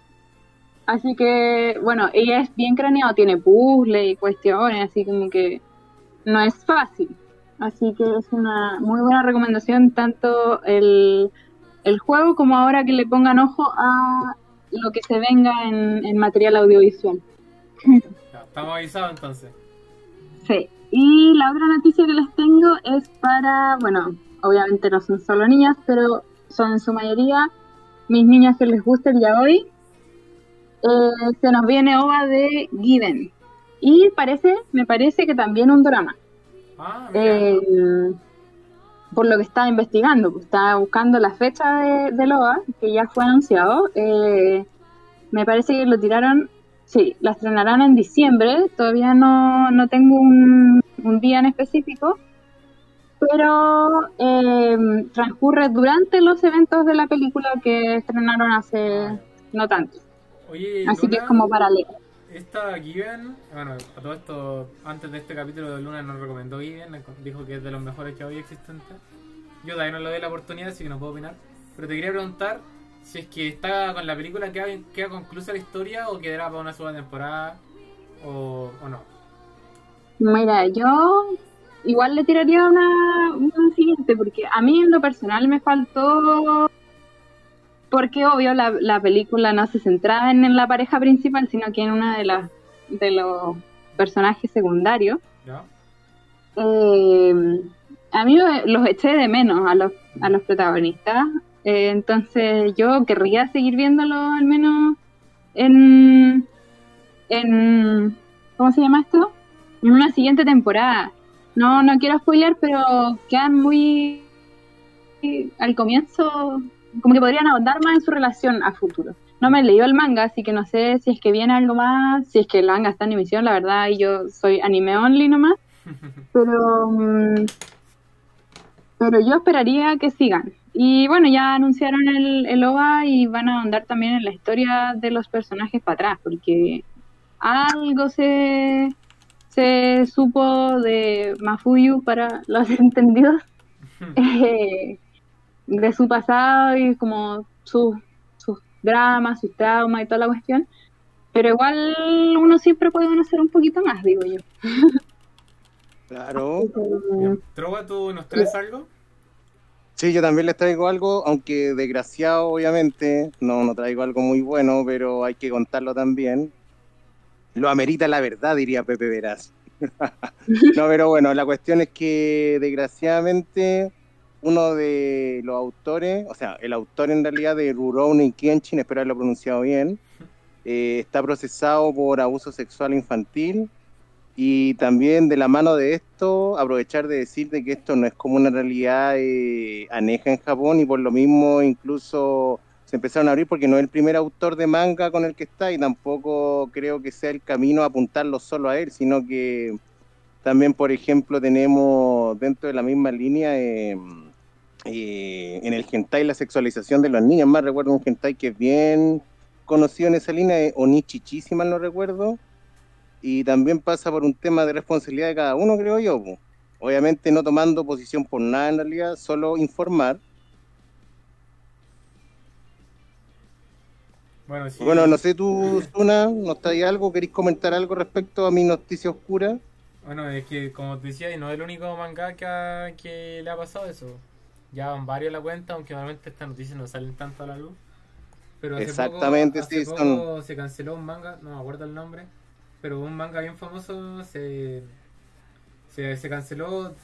[SPEAKER 2] Así que, bueno, ella es bien craneado, tiene puzzles y cuestiones, así como que no es fácil. Así que es una muy buena recomendación, tanto el, el juego como ahora que le pongan ojo a lo que se venga en, en material audiovisual.
[SPEAKER 1] Ya, estamos avisados entonces.
[SPEAKER 2] Sí. Y la otra noticia que les tengo es para, bueno, obviamente no son solo niñas, pero son en su mayoría mis niñas que les gusta el yaoi. Eh, se nos viene OVA de Given. Y parece, me parece que también un drama.
[SPEAKER 1] Ah, mira.
[SPEAKER 2] Eh, por lo que estaba investigando, pues estaba buscando la fecha de, del OVA, que ya fue anunciado. Eh, me parece que lo tiraron, sí, la estrenarán en diciembre, todavía no, no tengo un, un día en específico, pero eh, transcurre durante los eventos de la película que estrenaron hace no tanto.
[SPEAKER 1] Oye,
[SPEAKER 2] Así que es como paralelo.
[SPEAKER 1] Esta Given, bueno, a todo esto, antes de este capítulo de Luna nos recomendó Given, dijo que es de los mejores que hoy existentes. Yo todavía no le doy la oportunidad, así que no puedo opinar. Pero te quería preguntar si es que está con la película, queda, queda conclusa la historia o quedará para una segunda temporada o, o no.
[SPEAKER 2] Mira, yo igual le tiraría una, una siguiente, porque a mí en lo personal me faltó, porque obvio la, la película no se centraba en, en la pareja principal, sino que en una de las de los personajes secundarios.
[SPEAKER 1] ¿Ya?
[SPEAKER 2] Eh, a mí lo- los eché de menos a los, a los protagonistas, eh, entonces yo querría seguir viéndolo al menos en, en, ¿cómo se llama esto? En una siguiente temporada. No, no quiero spoiler, pero quedan muy al comienzo, como que podrían ahondar más en su relación a futuro. No me he leído el manga, así que no sé si es que viene algo más, si es que el manga está en emisión, la verdad, y yo soy anime only nomás. Pero, mm, pero yo esperaría que sigan. Y bueno, ya anunciaron el, el OVA y van a ahondar también en la historia de los personajes para atrás, porque algo se, se supo de Mafuyu para los entendidos, eh, de su pasado y como sus sus dramas, sus traumas y toda la cuestión. Pero igual uno siempre puede conocer un poquito más, digo yo.
[SPEAKER 3] Claro.
[SPEAKER 1] Trova, ¿tú nos traes algo?
[SPEAKER 3] Sí, yo también les traigo algo, aunque desgraciado, obviamente, no, no traigo algo muy bueno, pero hay que contarlo también. Lo amerita la verdad, diría Pepe Veraz. no, pero bueno, la cuestión es que desgraciadamente uno de los autores, o sea, el autor en realidad de Rurouni Kenshin, espero haberlo pronunciado bien, eh, está procesado por abuso sexual infantil y también de la mano de esto, aprovechar de decir de que esto no es como una realidad eh, aneja en Japón y por lo mismo incluso se empezaron a abrir porque no es el primer autor de manga con el que está y tampoco creo que sea el camino apuntarlo solo a él, sino que también, por ejemplo, tenemos dentro de la misma línea eh, eh, en el hentai la sexualización de los niños. Más recuerdo un hentai que es bien conocido en esa línea, es Onichichi, si mal no recuerdo, y también pasa por un tema de responsabilidad de cada uno, creo yo. po. Obviamente no tomando posición por nada en realidad, solo informar.
[SPEAKER 1] Bueno, sí.
[SPEAKER 3] Bueno, no sé tú, Zuna, ¿nos trae algo? ¿Queréis comentar algo respecto a mi noticia oscura?
[SPEAKER 1] Bueno, es que como te decía, no es el único manga que, ha- que le ha pasado eso. Ya van varios a la cuenta, aunque normalmente estas noticias no salen tanto a la luz. Pero hace
[SPEAKER 3] Exactamente,
[SPEAKER 1] poco, hace
[SPEAKER 3] sí,
[SPEAKER 1] poco
[SPEAKER 3] son-
[SPEAKER 1] se canceló un manga, no me acuerdo el nombre, pero un manga bien famoso se, se, se canceló,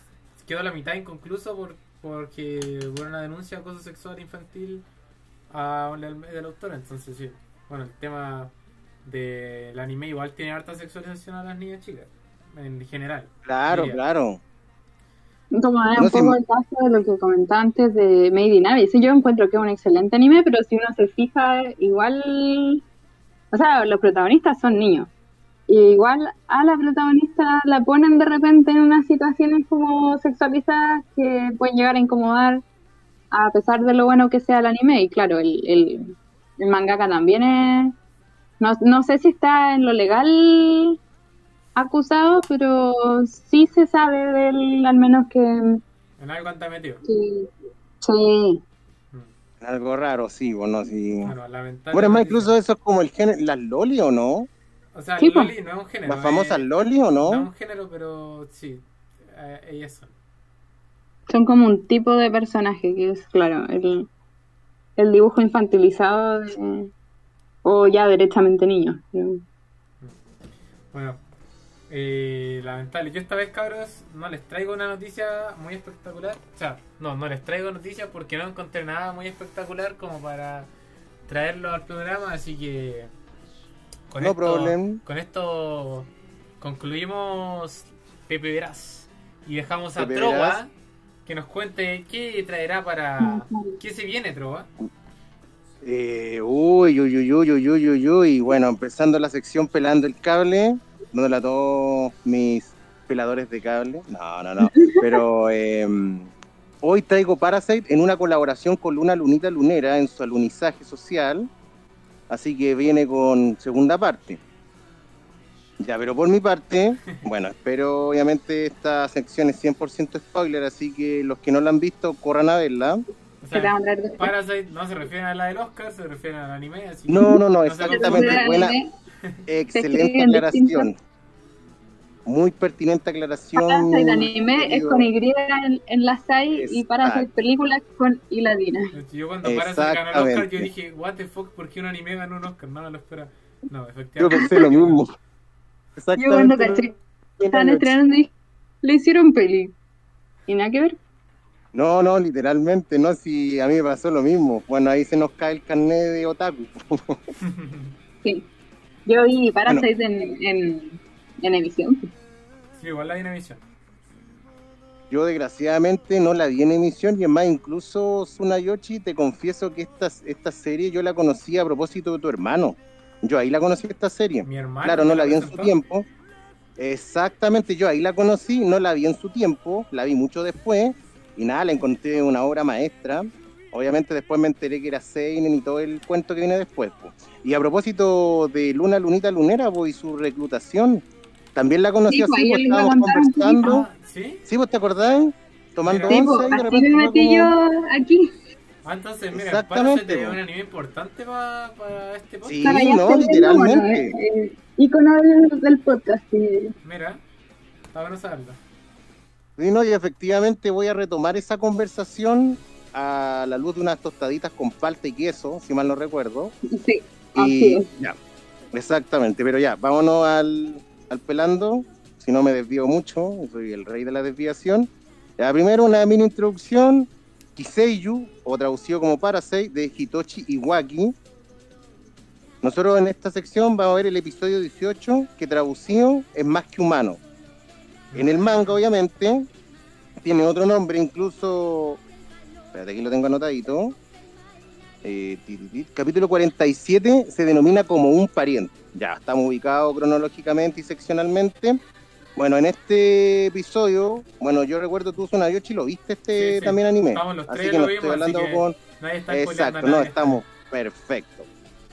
[SPEAKER 1] quedó a la mitad inconcluso por, porque hubo una denuncia de acoso sexual infantil a, del, del autor. Entonces, sí, bueno, el tema del anime igual tiene harta sexualización a las niñas chicas, en general.
[SPEAKER 3] Claro,
[SPEAKER 1] Diría.
[SPEAKER 3] claro.
[SPEAKER 2] Como es
[SPEAKER 3] No,
[SPEAKER 2] un poco el caso de lo que comentaba antes de Made in Abyss. Yo encuentro que es un excelente anime, pero si uno se fija, igual. O sea, los protagonistas son niños. Y igual a la protagonista la ponen de repente en unas situaciones como sexualizadas que pueden llegar a incomodar, a pesar de lo bueno que sea el anime. Y claro, el, el, el mangaka también es. No, no sé si está en lo legal acusado, pero sí se sabe de él, al menos que.
[SPEAKER 1] En algo anda metido.
[SPEAKER 2] sí.
[SPEAKER 1] Mm.
[SPEAKER 3] Algo raro, sí, bueno, sí.
[SPEAKER 1] Bueno, lamentable.
[SPEAKER 3] Bueno, es más, incluso eso es como el género, las loli o no?
[SPEAKER 1] O sea,
[SPEAKER 2] Sí, po.
[SPEAKER 1] Loli no es un género.
[SPEAKER 3] Las famosas
[SPEAKER 1] es-
[SPEAKER 3] loli o
[SPEAKER 1] No es un género, pero sí. eh, ellas son.
[SPEAKER 2] Son como un tipo de personaje que es, claro, el, el dibujo infantilizado de- o ya directamente niño.
[SPEAKER 1] Bueno, eh, lamentable. Yo esta vez, cabros, no les traigo una noticia muy espectacular. O sea, no, no les traigo noticias porque no encontré nada muy espectacular como para traerlo al programa. Así que. Con
[SPEAKER 3] no
[SPEAKER 1] esto. Con esto concluimos Pepe Verás. Y dejamos a Trova que nos cuente qué traerá para. ¿Qué se viene, Trova?
[SPEAKER 3] Eh, uy, uy, uy, uy, uy, uy, uy. Bueno, empezando la sección pelando el cable dándole a todos mis peladores de cable. No, no, no. Pero eh, hoy traigo Parasite en una colaboración con Luna Lunita Lunera en su alunizaje social. Así que viene con segunda parte. Ya, pero por mi parte, bueno, espero obviamente esta sección es 100% spoiler, así que los que no la han visto, corran a verla.
[SPEAKER 1] O sea. Parasite no se refiere a la del Oscar, se refiere al anime. Así que
[SPEAKER 3] No, no, no,
[SPEAKER 1] se
[SPEAKER 3] exactamente, buena,
[SPEAKER 2] Anime,
[SPEAKER 3] excelente aclaración. Muy pertinente aclaración.
[SPEAKER 2] Parasite anime es con Y en, en la SAI y
[SPEAKER 3] Exacto.
[SPEAKER 2] Parasite películas con I latina.
[SPEAKER 1] Yo cuando Parasite ganó el Oscar,
[SPEAKER 3] Exactamente.
[SPEAKER 1] yo dije, what the fuck, ¿por qué un anime ganó un Oscar? No me lo esperaba. No,
[SPEAKER 3] Yo
[SPEAKER 1] efectivamente.
[SPEAKER 3] pensé lo mismo.
[SPEAKER 2] Yo cuando
[SPEAKER 3] Exactamente.
[SPEAKER 2] caché estaban estrenando dije, le hicieron peli. Y nada que ver.
[SPEAKER 3] No, no, literalmente, no, si a mí me pasó lo mismo. Bueno, ahí se nos cae el carnet de otaku.
[SPEAKER 2] Sí. Yo vi Parasite en, en, en emisión.
[SPEAKER 1] sí, igual la dinamización.
[SPEAKER 3] Yo desgraciadamente no la vi en emisión y es más, incluso Tsunayoshi, te confieso que esta, esta serie yo la conocí a propósito de tu hermano. Yo ahí la conocí esta serie.
[SPEAKER 1] Mi hermano.
[SPEAKER 3] Claro, no la vi en su tiempo. Exactamente, yo ahí la conocí, no la vi en su tiempo, la vi mucho después y nada, la encontré una obra maestra. Obviamente después me enteré que era Seinen y todo el cuento que viene después. po. Y a propósito de Luna Lunita Lunera po, y su reclutación, también la conocí
[SPEAKER 2] Sí, pues,
[SPEAKER 3] así,
[SPEAKER 2] ahí
[SPEAKER 3] pues, estábamos conversando.
[SPEAKER 1] Ah, ¿Sí?
[SPEAKER 3] Sí, vos te acordás, tomando.
[SPEAKER 2] Sí,
[SPEAKER 3] once
[SPEAKER 2] pues,
[SPEAKER 3] y de repente
[SPEAKER 2] me metí
[SPEAKER 3] como-
[SPEAKER 2] yo aquí.
[SPEAKER 1] Ah, entonces, mira,
[SPEAKER 3] Exactamente,
[SPEAKER 1] Parasite es
[SPEAKER 3] po.
[SPEAKER 1] un anime importante para este podcast.
[SPEAKER 3] Sí,
[SPEAKER 2] Para
[SPEAKER 3] no, literalmente.
[SPEAKER 2] ícono, eh, eh, ícono del, del podcast. sí.
[SPEAKER 1] Mira, está bueno saberlo.
[SPEAKER 3] Sí, no, y efectivamente voy a retomar esa conversación a la luz de unas tostaditas con palta y queso, si mal no recuerdo.
[SPEAKER 2] Sí,
[SPEAKER 3] Y ya, exactamente, pero ya, vámonos al, al pelando, si no me desvío mucho, soy el rey de la desviación. Ya, primero una mini introducción, Kiseiyu, o traducido como Parasite, de Hitoshi Iwaki. Nosotros en esta sección vamos a ver el episodio 18, que traducido es más que humano. En el manga, obviamente, tiene otro nombre, incluso. Espérate, aquí lo tengo anotadito. Eh. Capítulo 47 se denomina como un pariente. Ya, estamos ubicados cronológicamente y seccionalmente. Bueno, en este episodio, bueno, yo recuerdo tú, Yoshi, lo viste este
[SPEAKER 1] Sí, sí.
[SPEAKER 3] también anime.
[SPEAKER 1] Estamos los
[SPEAKER 3] así
[SPEAKER 1] tres,
[SPEAKER 3] que
[SPEAKER 1] lo
[SPEAKER 3] no
[SPEAKER 1] vimos,
[SPEAKER 3] estoy hablando
[SPEAKER 1] así que
[SPEAKER 3] con.
[SPEAKER 1] Nadie está
[SPEAKER 3] Exacto, no, estamos perfecto.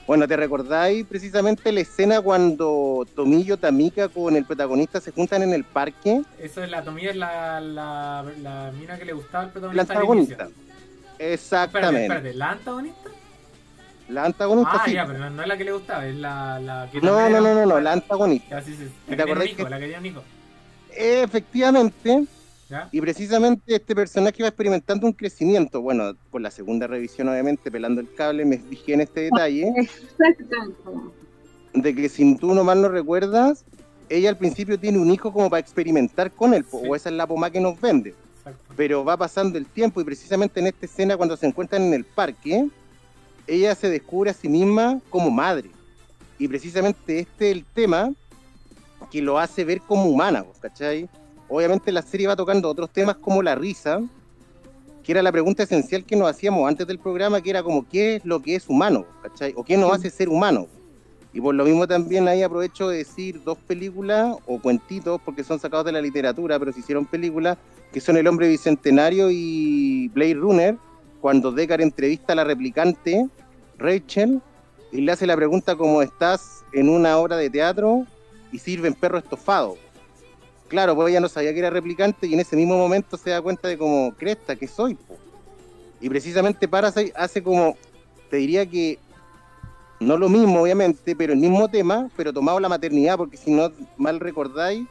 [SPEAKER 3] Bueno, ¿te recordáis precisamente la escena cuando Tomillo Tamika con el protagonista se juntan en el parque?
[SPEAKER 1] Eso es la Tomía, es la, la, la mina que le gustaba al
[SPEAKER 3] La
[SPEAKER 1] protagonista. al
[SPEAKER 3] antagonista.
[SPEAKER 1] inicio.
[SPEAKER 3] Exactamente.
[SPEAKER 1] Espérate, espérate, ¿la antagonista?
[SPEAKER 3] La antagonista
[SPEAKER 1] Ah,
[SPEAKER 3] sí.
[SPEAKER 1] ya, pero no, es la que le gustaba, es la, la que
[SPEAKER 3] No, no, no, no, no, la antagonista.
[SPEAKER 1] Ya, sí, sí.
[SPEAKER 3] ¿Te
[SPEAKER 1] La que tenía un
[SPEAKER 3] acordáis
[SPEAKER 1] hijo,
[SPEAKER 3] que-
[SPEAKER 1] la que tenía un hijo.
[SPEAKER 3] Efectivamente,
[SPEAKER 1] ¿Ya?
[SPEAKER 3] y precisamente este personaje va experimentando un crecimiento. Bueno, con la segunda revisión, obviamente, pelando el cable, me fijé en este detalle.
[SPEAKER 2] Exacto.
[SPEAKER 3] de que si tú no mal no recuerdas, ella al principio tiene un hijo como para experimentar con él,
[SPEAKER 1] Sí.
[SPEAKER 3] o esa es la pomada que nos vende.
[SPEAKER 1] Exacto.
[SPEAKER 3] Pero va pasando el tiempo y precisamente en esta escena cuando se encuentran en el parque, ella se descubre a sí misma como madre. Y precisamente este es el tema que lo hace ver como humana, ¿cachai? Obviamente la serie va tocando otros temas como la risa, que era la pregunta esencial que nos hacíamos antes del programa, que era como, ¿qué es lo que es humano? ¿cachai? ¿O qué nos hace ser humano? Y por lo mismo también ahí aprovecho de decir dos películas o cuentitos, porque son sacados de la literatura, pero se hicieron películas, que son El hombre bicentenario y Blade Runner, cuando Deckard entrevista a la replicante Rachel y le hace la pregunta como estás en una obra de teatro y sirven perro estofado. Claro, pues ella no sabía que era replicante y en ese mismo momento se da cuenta de como, cresta, que soy? po?". Y precisamente Parasite hace como, te diría que no lo mismo, obviamente, pero el mismo tema, pero tomado la maternidad, porque si no mal recordáis,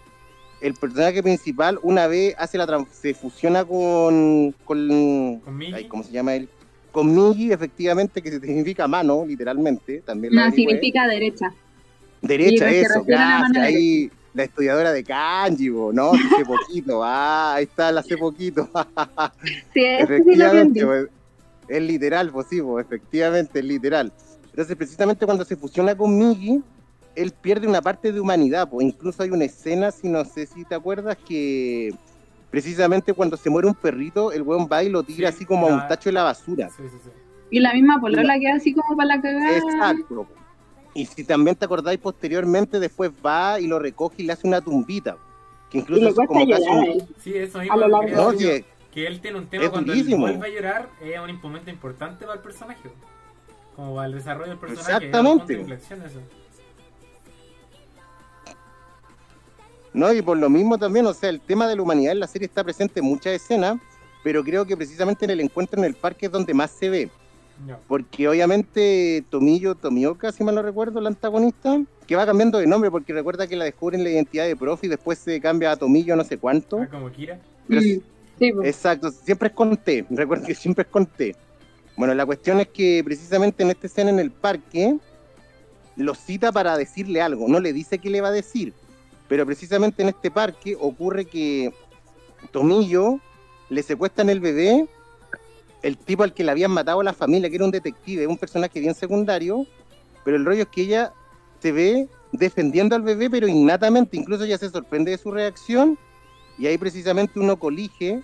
[SPEAKER 3] el personaje principal una vez hace la trans- se fusiona con con
[SPEAKER 1] Con
[SPEAKER 3] ay, ¿cómo se llama él? Con Migi, efectivamente, que significa mano, literalmente, también
[SPEAKER 2] No, significa derecha.
[SPEAKER 3] Derecha, eso,
[SPEAKER 2] la
[SPEAKER 3] gracias, ahí la estudiadora de kanji, bo, ¿no? Hace poquito, ah, ahí está, la hace poquito.
[SPEAKER 2] Sí, sí
[SPEAKER 3] efectivamente, pues, es literal, pues sí, pues, efectivamente, es literal. Entonces, precisamente cuando se fusiona con Migi, él pierde una parte de humanidad, pues incluso hay una escena, si no sé si te acuerdas, que precisamente cuando se muere un perrito, el weón va y lo tira
[SPEAKER 1] Sí,
[SPEAKER 3] así como a un tacho de la basura.
[SPEAKER 1] Sí, sí, sí.
[SPEAKER 2] Y la misma polola queda así como para la cagada.
[SPEAKER 3] Exacto. Y si también te acordáis posteriormente, después va y lo recoge y le hace una tumbita. Que
[SPEAKER 2] Y
[SPEAKER 3] incluso
[SPEAKER 2] le cuesta
[SPEAKER 3] como
[SPEAKER 2] llorar a
[SPEAKER 3] un-
[SPEAKER 2] él.
[SPEAKER 1] Sí, eso mismo.
[SPEAKER 2] A lo largo
[SPEAKER 3] No,
[SPEAKER 1] que él tiene un tema cuando
[SPEAKER 3] durísimo.
[SPEAKER 1] él vuelve a llorar, es un momento importante para el personaje. Como para el desarrollo del personaje.
[SPEAKER 3] Exactamente.
[SPEAKER 1] es eso.
[SPEAKER 3] No, y por lo mismo también, o sea, el tema de la humanidad en la serie está presente en muchas escenas, pero creo que precisamente en el encuentro en el parque es donde más se ve. Porque obviamente Tomillo, Tomioka, si mal no recuerdo, la antagonista, que va cambiando de nombre porque recuerda que la descubren la identidad de profe y después se cambia a Tomillo no sé cuánto.
[SPEAKER 1] Ah, como Kira.
[SPEAKER 3] Pero sí-
[SPEAKER 2] sí, pues.
[SPEAKER 3] Exacto, siempre es con T, recuerda que siempre es con T. Bueno, la cuestión es que precisamente en esta escena en el parque lo cita para decirle algo, no le dice qué le va a decir, pero precisamente en este parque ocurre que Tomillo le secuestran el bebé, el tipo al que le habían matado a la familia, que era un detective, un personaje bien secundario, pero el rollo es que ella se ve defendiendo al bebé, pero innatamente, incluso ella se sorprende de su reacción, y ahí precisamente uno colige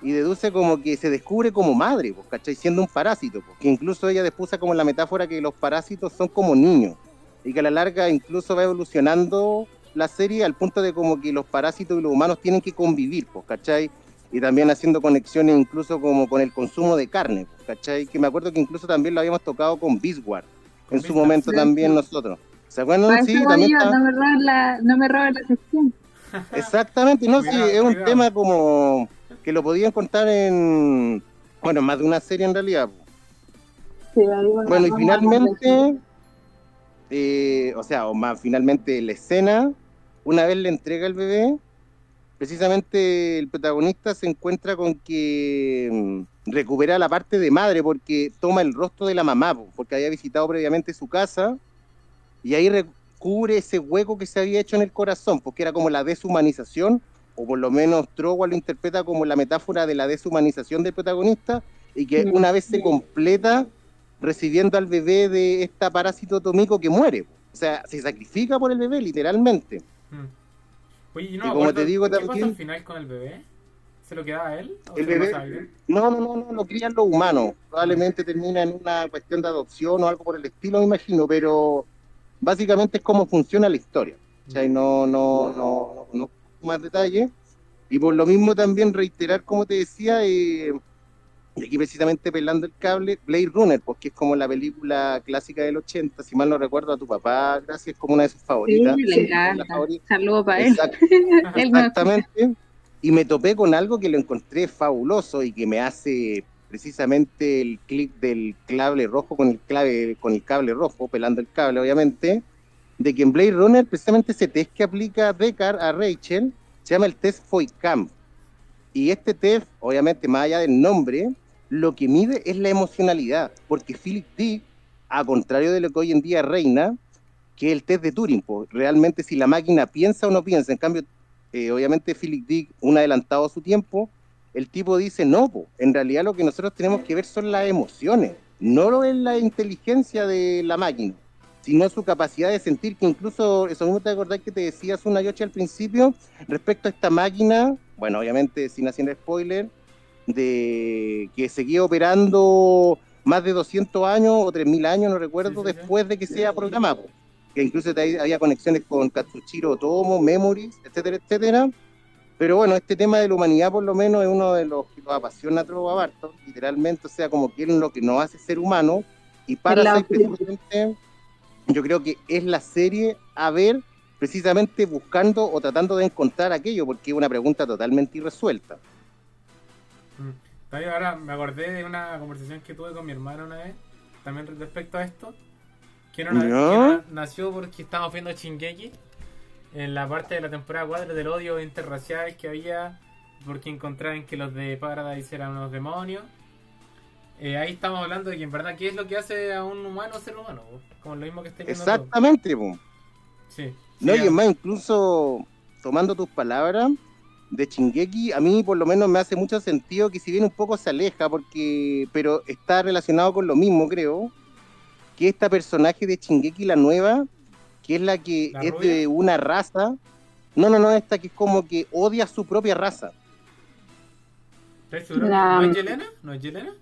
[SPEAKER 3] y deduce como que se descubre como madre, pues, ¿cachai? Siendo un parásito, pues, que incluso ella después usa como la metáfora que los parásitos son como niños, y que a la larga incluso va evolucionando la serie al punto de como que los parásitos y los humanos tienen que convivir, pues, ¿cachai? y también haciendo conexiones incluso como con el consumo de carne, ¿cachai? Que me acuerdo que incluso también lo habíamos tocado con Biswar en su momento también nosotros. ¿Se acuerdan? Sí, también
[SPEAKER 2] no, me roben la, no me la sección.
[SPEAKER 3] Exactamente, no, sí, es un tema como que lo podían contar en, bueno, más de una serie en realidad. bueno, y finalmente, eh, o sea, o más finalmente la escena, una vez le entrega el bebé, precisamente el protagonista se encuentra con que mm, recupera la parte de madre porque toma el rostro de la mamá, porque había visitado previamente su casa y ahí recubre ese hueco que se había hecho en el corazón, porque era como la deshumanización, o por lo menos Trowell lo interpreta como la metáfora de la deshumanización del protagonista, y que una vez se completa recibiendo al bebé de esta parásito atómico que muere, o sea, se sacrifica por el bebé, literalmente.
[SPEAKER 1] Hmm. Oye, y, no, como te digo ¿qué también. al final con el bebé? ¿Se lo queda a él?
[SPEAKER 3] el bebé, no, no, no, no, lo crían los humanos. Probablemente termina en una cuestión de adopción o algo por el estilo, me imagino, pero básicamente es cómo funciona la historia. O sea, no, no, no, no, más detalle. Y por lo mismo también reiterar, como te decía, eh, aquí precisamente pelando el cable, Blade Runner, porque es como la película clásica del 80, si mal no recuerdo, a tu papá, gracias, es como una de sus favoritas. Sí,
[SPEAKER 2] le encanta. Saludos para él.
[SPEAKER 3] exactamente. Y me topé con algo que lo encontré fabuloso y que me hace precisamente el clic del cable rojo con el clave con el cable rojo, pelando el cable obviamente, de que en Blade Runner precisamente ese test que aplica Deckard a Rachel se llama el test FOICAM. Y este test, obviamente más allá del nombre, lo que mide es la emocionalidad, porque Philip Dick, a contrario de lo que hoy en día reina, que es el test de Turing, pues, realmente si la máquina piensa o no piensa, en cambio, eh, obviamente Philip Dick, un adelantado a su tiempo, el tipo dice, no, en realidad lo que nosotros tenemos que ver son las emociones, no lo es la inteligencia de la máquina, sino su capacidad de sentir, que incluso, eso mismo te acordás que te decías una yoche al principio, respecto a esta máquina, bueno, obviamente sin hacer spoiler, de que seguía operando más de 200 años o 3000 años, no recuerdo, después de que sea programado. Que incluso había conexiones con Katsushiro Otomo, Memories, etcétera, etcétera. Pero bueno, este tema de la humanidad por lo menos es uno de los que nos apasiona a Trova Barton, literalmente, o sea, como que es lo que nos hace ser humano. Y para ser yo creo que es la serie a ver precisamente buscando o tratando de encontrar aquello, porque es una pregunta totalmente irresuelta.
[SPEAKER 1] Mm. Ahora me acordé de una conversación que tuve con mi hermano una vez, también respecto a esto, que, no, nació porque estábamos viendo Shingeki en la parte de la temporada 4 del odio interracial que había porque encontraban que los de Paradise eran unos demonios. Eh, ahí estamos hablando de que en verdad qué es lo que hace a un humano ser humano, como lo mismo que está
[SPEAKER 3] Exactamente, Sí. No, y es más, incluso tomando tus palabras de Chingeki, a mí por lo menos me hace mucho sentido que si bien un poco se aleja, porque pero está relacionado con lo mismo, creo, que esta personaje de Chingeki, la nueva, que es la que es de una raza. No, no, no, esta que es como que odia su propia raza.
[SPEAKER 1] ¿No es Yelena? ¿No es Yelena?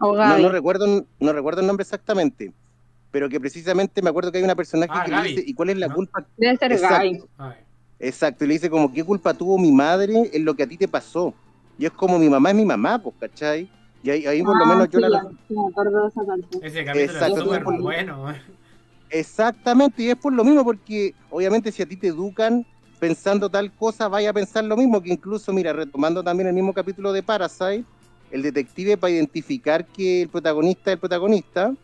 [SPEAKER 3] No, no, recuerdo, no recuerdo el nombre exactamente, pero que precisamente me acuerdo que hay una personaje ah, que le dice, ¿y cuál es la culpa?
[SPEAKER 2] Debe ser Exacto.
[SPEAKER 3] Exacto, y le dice como, ¿qué culpa tuvo mi madre en lo que a ti te pasó? Y es como, mi mamá es mi mamá, pues, ¿cachai? Y ahí, ahí por lo ah, menos yo la...
[SPEAKER 1] Ese capítulo es súper bueno.
[SPEAKER 3] Exactamente, y es por lo mismo, porque obviamente si a ti te educan pensando tal cosa, vaya a pensar lo mismo, que incluso, mira, retomando también el mismo capítulo de Parasite, el detective para identificar que el protagonista es el protagonista,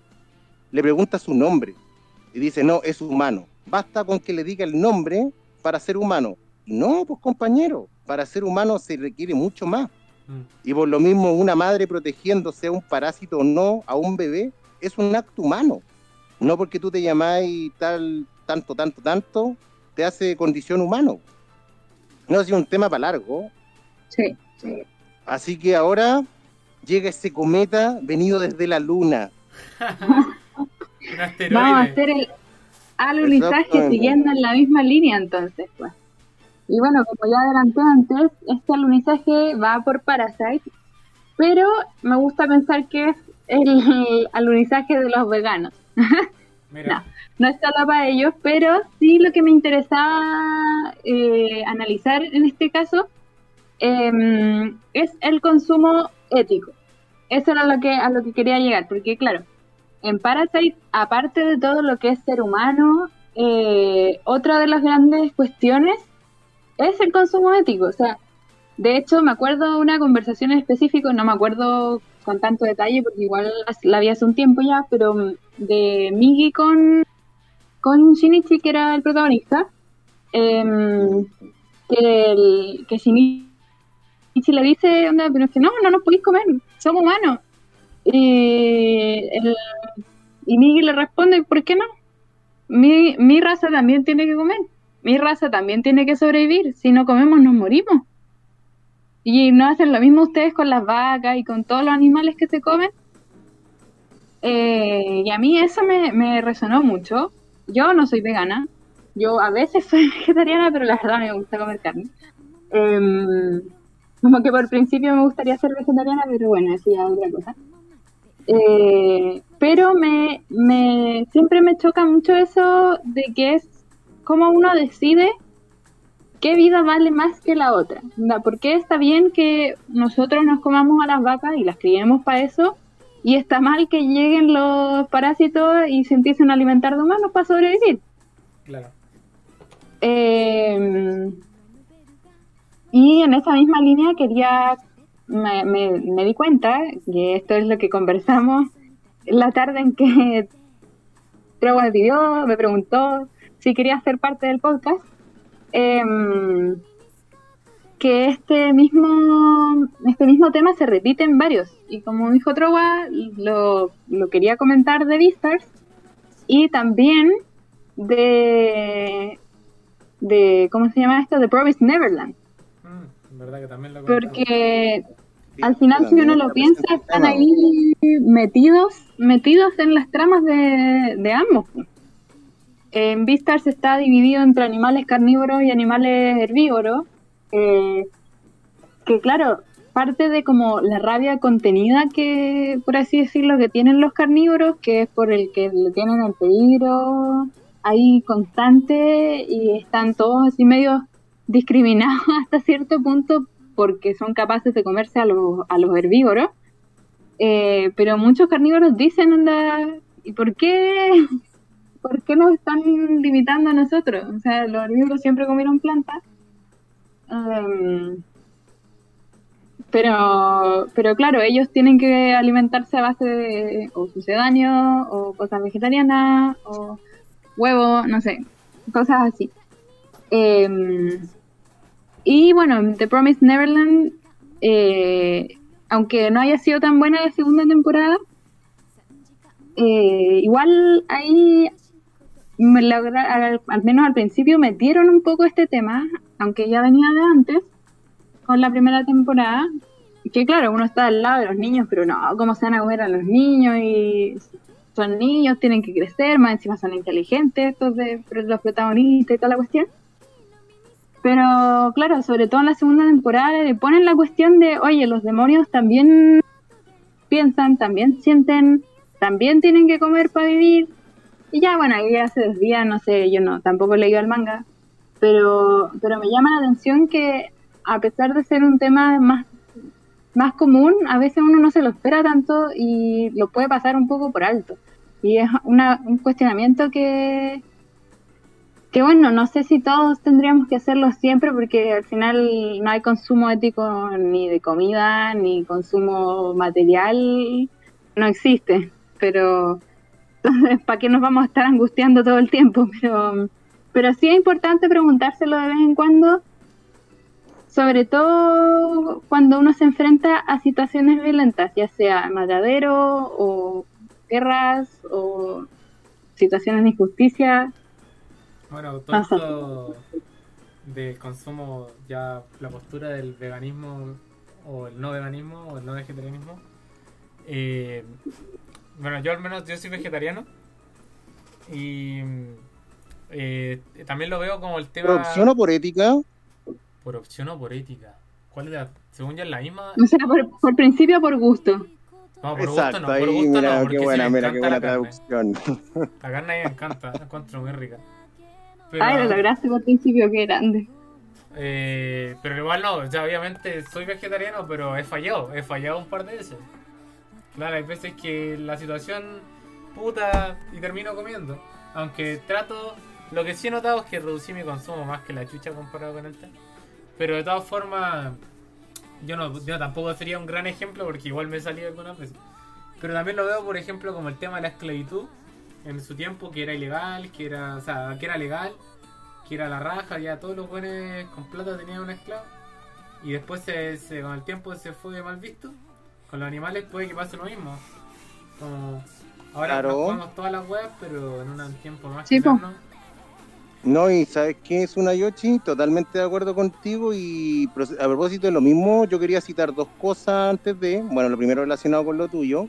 [SPEAKER 3] le pregunta su nombre y dice, no, es humano. Basta con que le diga el nombre para ser humano. no, pues compañero, para ser humano se requiere mucho más. Mm. Y por lo mismo, una madre protegiéndose a un parásito o no, a un bebé, es un acto humano. No porque tú te llamáis tal, tanto, tanto, tanto, te hace condición humano. No, es un tema para largo.
[SPEAKER 2] Sí,
[SPEAKER 3] Así que ahora llega ese cometa venido desde la luna.
[SPEAKER 2] Vamos a hacer el alunizaje siguiendo en la misma línea entonces, pues. Y bueno, como ya adelanté antes, este alunizaje va por Parasite, pero me gusta pensar que es el alunizaje de los veganos. No, no es solo para ellos, pero sí lo que me interesaba eh, analizar en este caso em, es el consumo ético. Eso era lo que, a lo que quería llegar, porque claro, en Parasite, aparte de todo lo que es ser humano, eh, otra de las grandes cuestiones es el consumo ético. O sea, de hecho, me acuerdo de una conversación en específico, no me acuerdo con tanto detalle, porque igual la vi hace un tiempo ya, pero mm, de Migi con, con Shinichi, que era el protagonista, em, que, el, que Shinichi le dice, pero es que no, no nos podéis comer, somos humanos. Y, el, y Migi le responde, ¿por qué no? Mi, mi raza también tiene que comer, mi raza también tiene que sobrevivir, si no comemos nos morimos. Y no hacen lo mismo ustedes con las vacas y con todos los animales que se comen. Eh, y a mí eso me, resonó mucho. Yo no soy vegana. Yo a veces soy vegetariana, pero la verdad me gusta comer carne. Em, como que por principio me gustaría ser vegetariana, pero bueno, eso ya es otra cosa. Eh, pero me, me siempre me choca mucho eso de que es como uno decide ¿qué vida vale más que la otra? ¿Por qué está bien que nosotros nos comamos a las vacas y las criemos para eso? Y está mal que lleguen los parásitos y se empiecen a alimentar de humanos para sobrevivir. Claro. Eh, y en esa misma línea quería, me, me, di cuenta, que esto es lo que conversamos la tarde en que Trova me pidió, me preguntó si quería ser parte del podcast Em, que este mismo, este mismo tema se repite en varios. Y como dijo Trowa, lo, lo quería comentar de Vistars y también de, de, ¿cómo se llama esto? De Promise Neverland. ¿Verdad que también lo Porque al final, si uno lo piensa, están ahí metidos, metidos en las tramas de, de ambos. En Beastars está dividido entre animales carnívoros y animales herbívoros. Eh, que claro, parte de como la rabia contenida que, por así decirlo, que tienen los carnívoros, que es por el que le tienen el peligro ahí constante y están todos así medio discriminados hasta cierto punto porque son capaces de comerse a los, a los herbívoros. Eh, pero muchos carnívoros dicen, anda, ¿y por qué ¿por qué nos están limitando a nosotros? O sea, los herbívoros siempre comieron plantas. Em, pero, pero claro, ellos tienen que alimentarse a base de o sucedáneos, o cosas vegetarianas, o huevos, no sé, cosas así. Em, y bueno, The Promised Neverland, eh, aunque no haya sido tan buena la segunda temporada, eh, igual ahí al, menos al principio metieron un poco este tema, aunque ya venía de antes, con la primera temporada, que claro, uno está al lado de los niños, pero no, ¿cómo se van a comer a los niños? Y son niños, tienen que crecer, más encima son inteligentes estos de los protagonistas y toda la cuestión. Pero claro, sobre todo en la segunda temporada le ponen la cuestión de, oye, los demonios también piensan, también sienten, también tienen que comer para vivir, y ya, bueno, ahí ya se desvía, no sé, yo no, tampoco he leído el manga, pero, pero me llama la atención que a pesar de ser un tema más, más común, a veces uno no se lo espera tanto y lo puede pasar un poco por alto. Y es una, un cuestionamiento que, que bueno, no sé si todos tendríamos que hacerlo siempre porque al final no hay consumo ético ni de comida, ni consumo material, no existe, pero ¿para qué nos vamos a estar angustiando todo el tiempo? Pero, pero sí es importante preguntárselo de vez en cuando, sobre todo cuando uno se enfrenta a situaciones violentas, ya sea matadero o guerras o situaciones de injusticia.
[SPEAKER 1] Bueno, todo esto del consumo, ya la postura del veganismo o el no veganismo o el no vegetarianismo, eh, bueno, yo al menos yo soy vegetariano. Y eh, también lo veo como el tema.
[SPEAKER 3] ¿Por opción o por ética?
[SPEAKER 1] Por opción o por ética. ¿Cuál es la? Según ya es la misma.
[SPEAKER 2] O sea, por, principio o por gusto.
[SPEAKER 1] No, por gusto no, por gusto mira, no, qué buena, mira, qué buena traducción. La carne a mí me encanta, la encuentro muy rica.
[SPEAKER 2] Pero... Ay, lo lograste por principio, qué grande.
[SPEAKER 1] Eh, pero igual no, sea, obviamente soy vegetariano, pero he fallado, he fallado un par de veces. Claro, hay veces que la situación puta y termino comiendo. Aunque trato, lo que sí he notado es que reducí mi consumo más que la chucha comparado con el té. Pero de todas formas, yo no yo tampoco sería un gran ejemplo porque igual me salía algunas veces. Pero también lo veo, por ejemplo, como el tema de la esclavitud en su tiempo, que era ilegal, que era, o sea, que era legal, que era la raja, ya todos los buenos con plata tenían un esclavo. Y después se, se- con el tiempo se fue mal visto. Con los animales puede que pase lo mismo. Como ahora
[SPEAKER 3] Claro.
[SPEAKER 1] nos comemos todas las weas, pero en un tiempo más
[SPEAKER 2] Sí,
[SPEAKER 1] no.
[SPEAKER 3] No, y ¿sabes qué es una Yoshi? Totalmente de acuerdo contigo y a propósito de lo mismo, yo quería citar dos cosas antes de, bueno, lo primero relacionado con lo tuyo,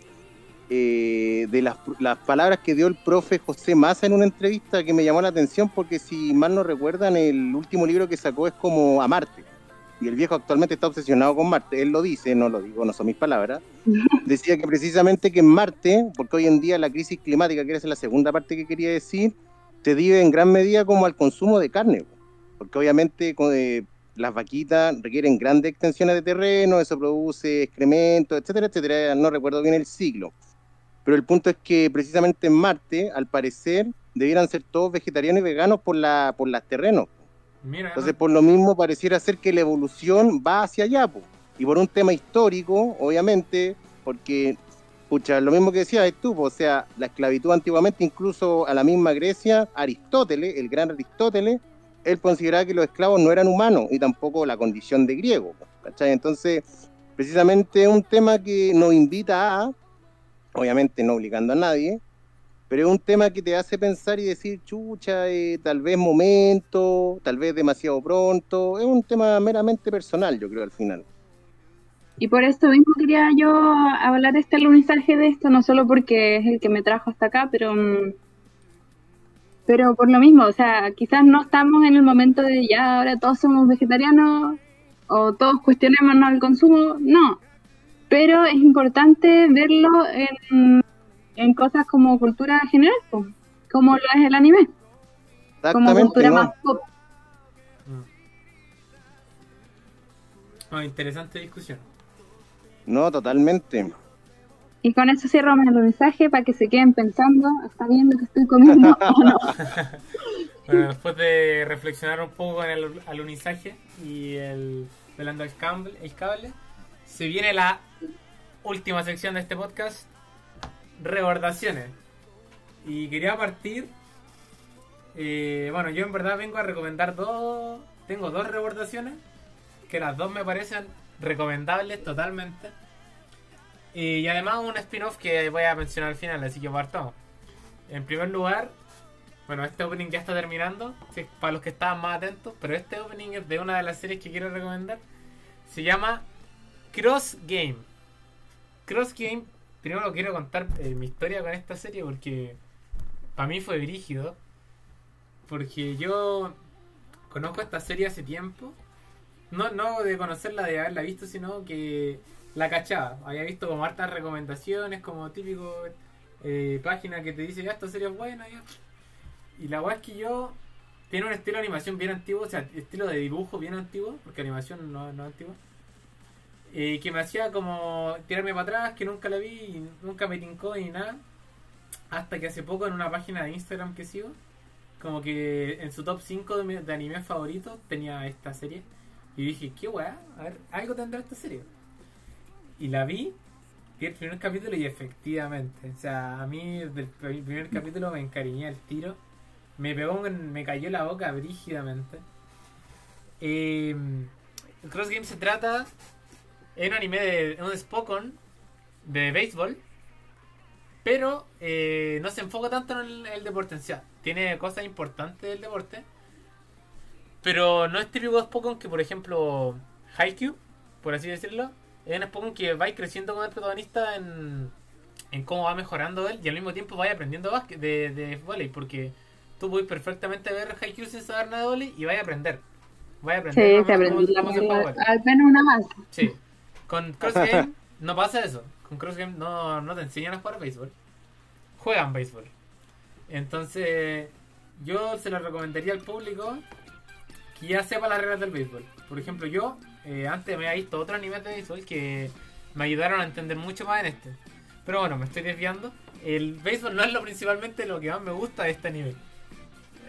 [SPEAKER 3] eh, de las, las palabras que dio el profe José Massa en una entrevista que me llamó la atención porque si mal no recuerdan, el último libro que sacó es como a Marte. Y el viejo actualmente está obsesionado con Marte. Él lo dice, no lo digo, no son mis palabras. Decía que precisamente que en Marte, porque hoy en día la crisis climática, que es la segunda parte que quería decir, se debe en gran medida como al consumo de carne, po. porque obviamente eh, las vaquitas requieren grandes extensiones de terreno, eso produce excrementos, etcétera, etcétera, no recuerdo bien el siglo. Pero el punto es que precisamente en Marte, al parecer, debieran ser todos vegetarianos y veganos por la por los terrenos.
[SPEAKER 1] Mira,
[SPEAKER 3] Entonces, por lo mismo, pareciera ser que la evolución va hacia allá, po. y por un tema histórico, obviamente, porque, pucha, lo mismo que decías tú, po, o sea, la esclavitud antiguamente, incluso a la misma Grecia, Aristóteles, el gran Aristóteles, él consideraba que los esclavos no eran humanos y tampoco la condición de griego. Entonces, precisamente es un tema que nos invita a, obviamente no obligando a nadie, pero es un tema que te hace pensar y decir, chucha, eh, tal vez momento, tal vez demasiado pronto. Es un tema meramente personal, yo creo, al final.
[SPEAKER 2] Y por esto mismo quería yo hablar de este alunizaje de esto, no solo porque es el que me trajo hasta acá, pero mm, pero por lo mismo, o sea, quizás no estamos en el momento de ya ahora todos somos vegetarianos o todos cuestionémonos el consumo, no. Pero es importante verlo en, en cosas como cultura general, como lo es el anime, como cultura
[SPEAKER 3] ¿no?
[SPEAKER 2] más pop.
[SPEAKER 1] Mm. Ah, interesante discusión.
[SPEAKER 3] No, totalmente.
[SPEAKER 2] Y con eso cierro mi mensaje para que se queden pensando, ¿está que estoy comiendo o no?
[SPEAKER 1] Bueno, después de reflexionar un poco en el alunizaje y el velando el cable, el cable, se viene la última sección de este podcast, recordaciones. Y quería partir, eh, bueno, yo en verdad vengo a recomendar dos, tengo dos recordaciones, que las dos me parecen recomendables totalmente. Y además un spin-off que voy a mencionar al final, así que partamos. En primer lugar, bueno, este opening ya está terminando, para los que estaban más atentos, pero este opening es de una de las series que quiero recomendar. Se llama Cross Game. Cross Game, primero quiero contar eh, mi historia con esta serie porque para mí fue brígido. Porque yo conozco esta serie hace tiempo. No, no de conocerla, de haberla visto, sino que la cachaba. Había visto como hartas recomendaciones, como típico eh, página que te dice, ya, esta serie es buena, ya. Y la weá es que yo tiene un estilo de animación bien antiguo, o sea, estilo de dibujo bien antiguo, porque animación no, no es antigua. Eh, que me hacía como tirarme para atrás, que nunca la vi y nunca me tincó ni nada. Hasta que hace poco en una página de Instagram que sigo, como que en su top 5 de, de animes favoritos tenía esta serie. Y dije, qué weá, a ver, algo tendrá esta serie. Y la vi, vi el primer capítulo y efectivamente, o sea, a mí desde el pri- primer capítulo me encariñé al tiro. Me pegó, me cayó la boca brígidamente. Eh, Cross Game se trata es un anime de un Spokon de béisbol, pero eh, no se enfoca tanto en el, el deporte en sí. Tiene cosas importantes del deporte, pero no es típico Spokon que, por ejemplo, Haikyuu, por así decirlo, es un Spokon que va creciendo con el protagonista en, en cómo va mejorando él y al mismo tiempo va aprendiendo básquet, de, de volei, porque tú puedes perfectamente ver Haikyuu sin saber nada de volei y vas a aprender. Vas a aprender
[SPEAKER 2] Sí, te aprendí al menos una más.
[SPEAKER 1] Sí. Con Cross Game no pasa eso. Con Cross Game no, no te enseñan a jugar béisbol. Juegan béisbol. Entonces, yo se lo recomendaría al público que ya sepa las reglas del béisbol. Por ejemplo, yo eh, antes me había visto otro anime de béisbol que me ayudaron a entender mucho más en este. Pero bueno, me estoy desviando. El béisbol no es lo principalmente lo que más me gusta de este anime.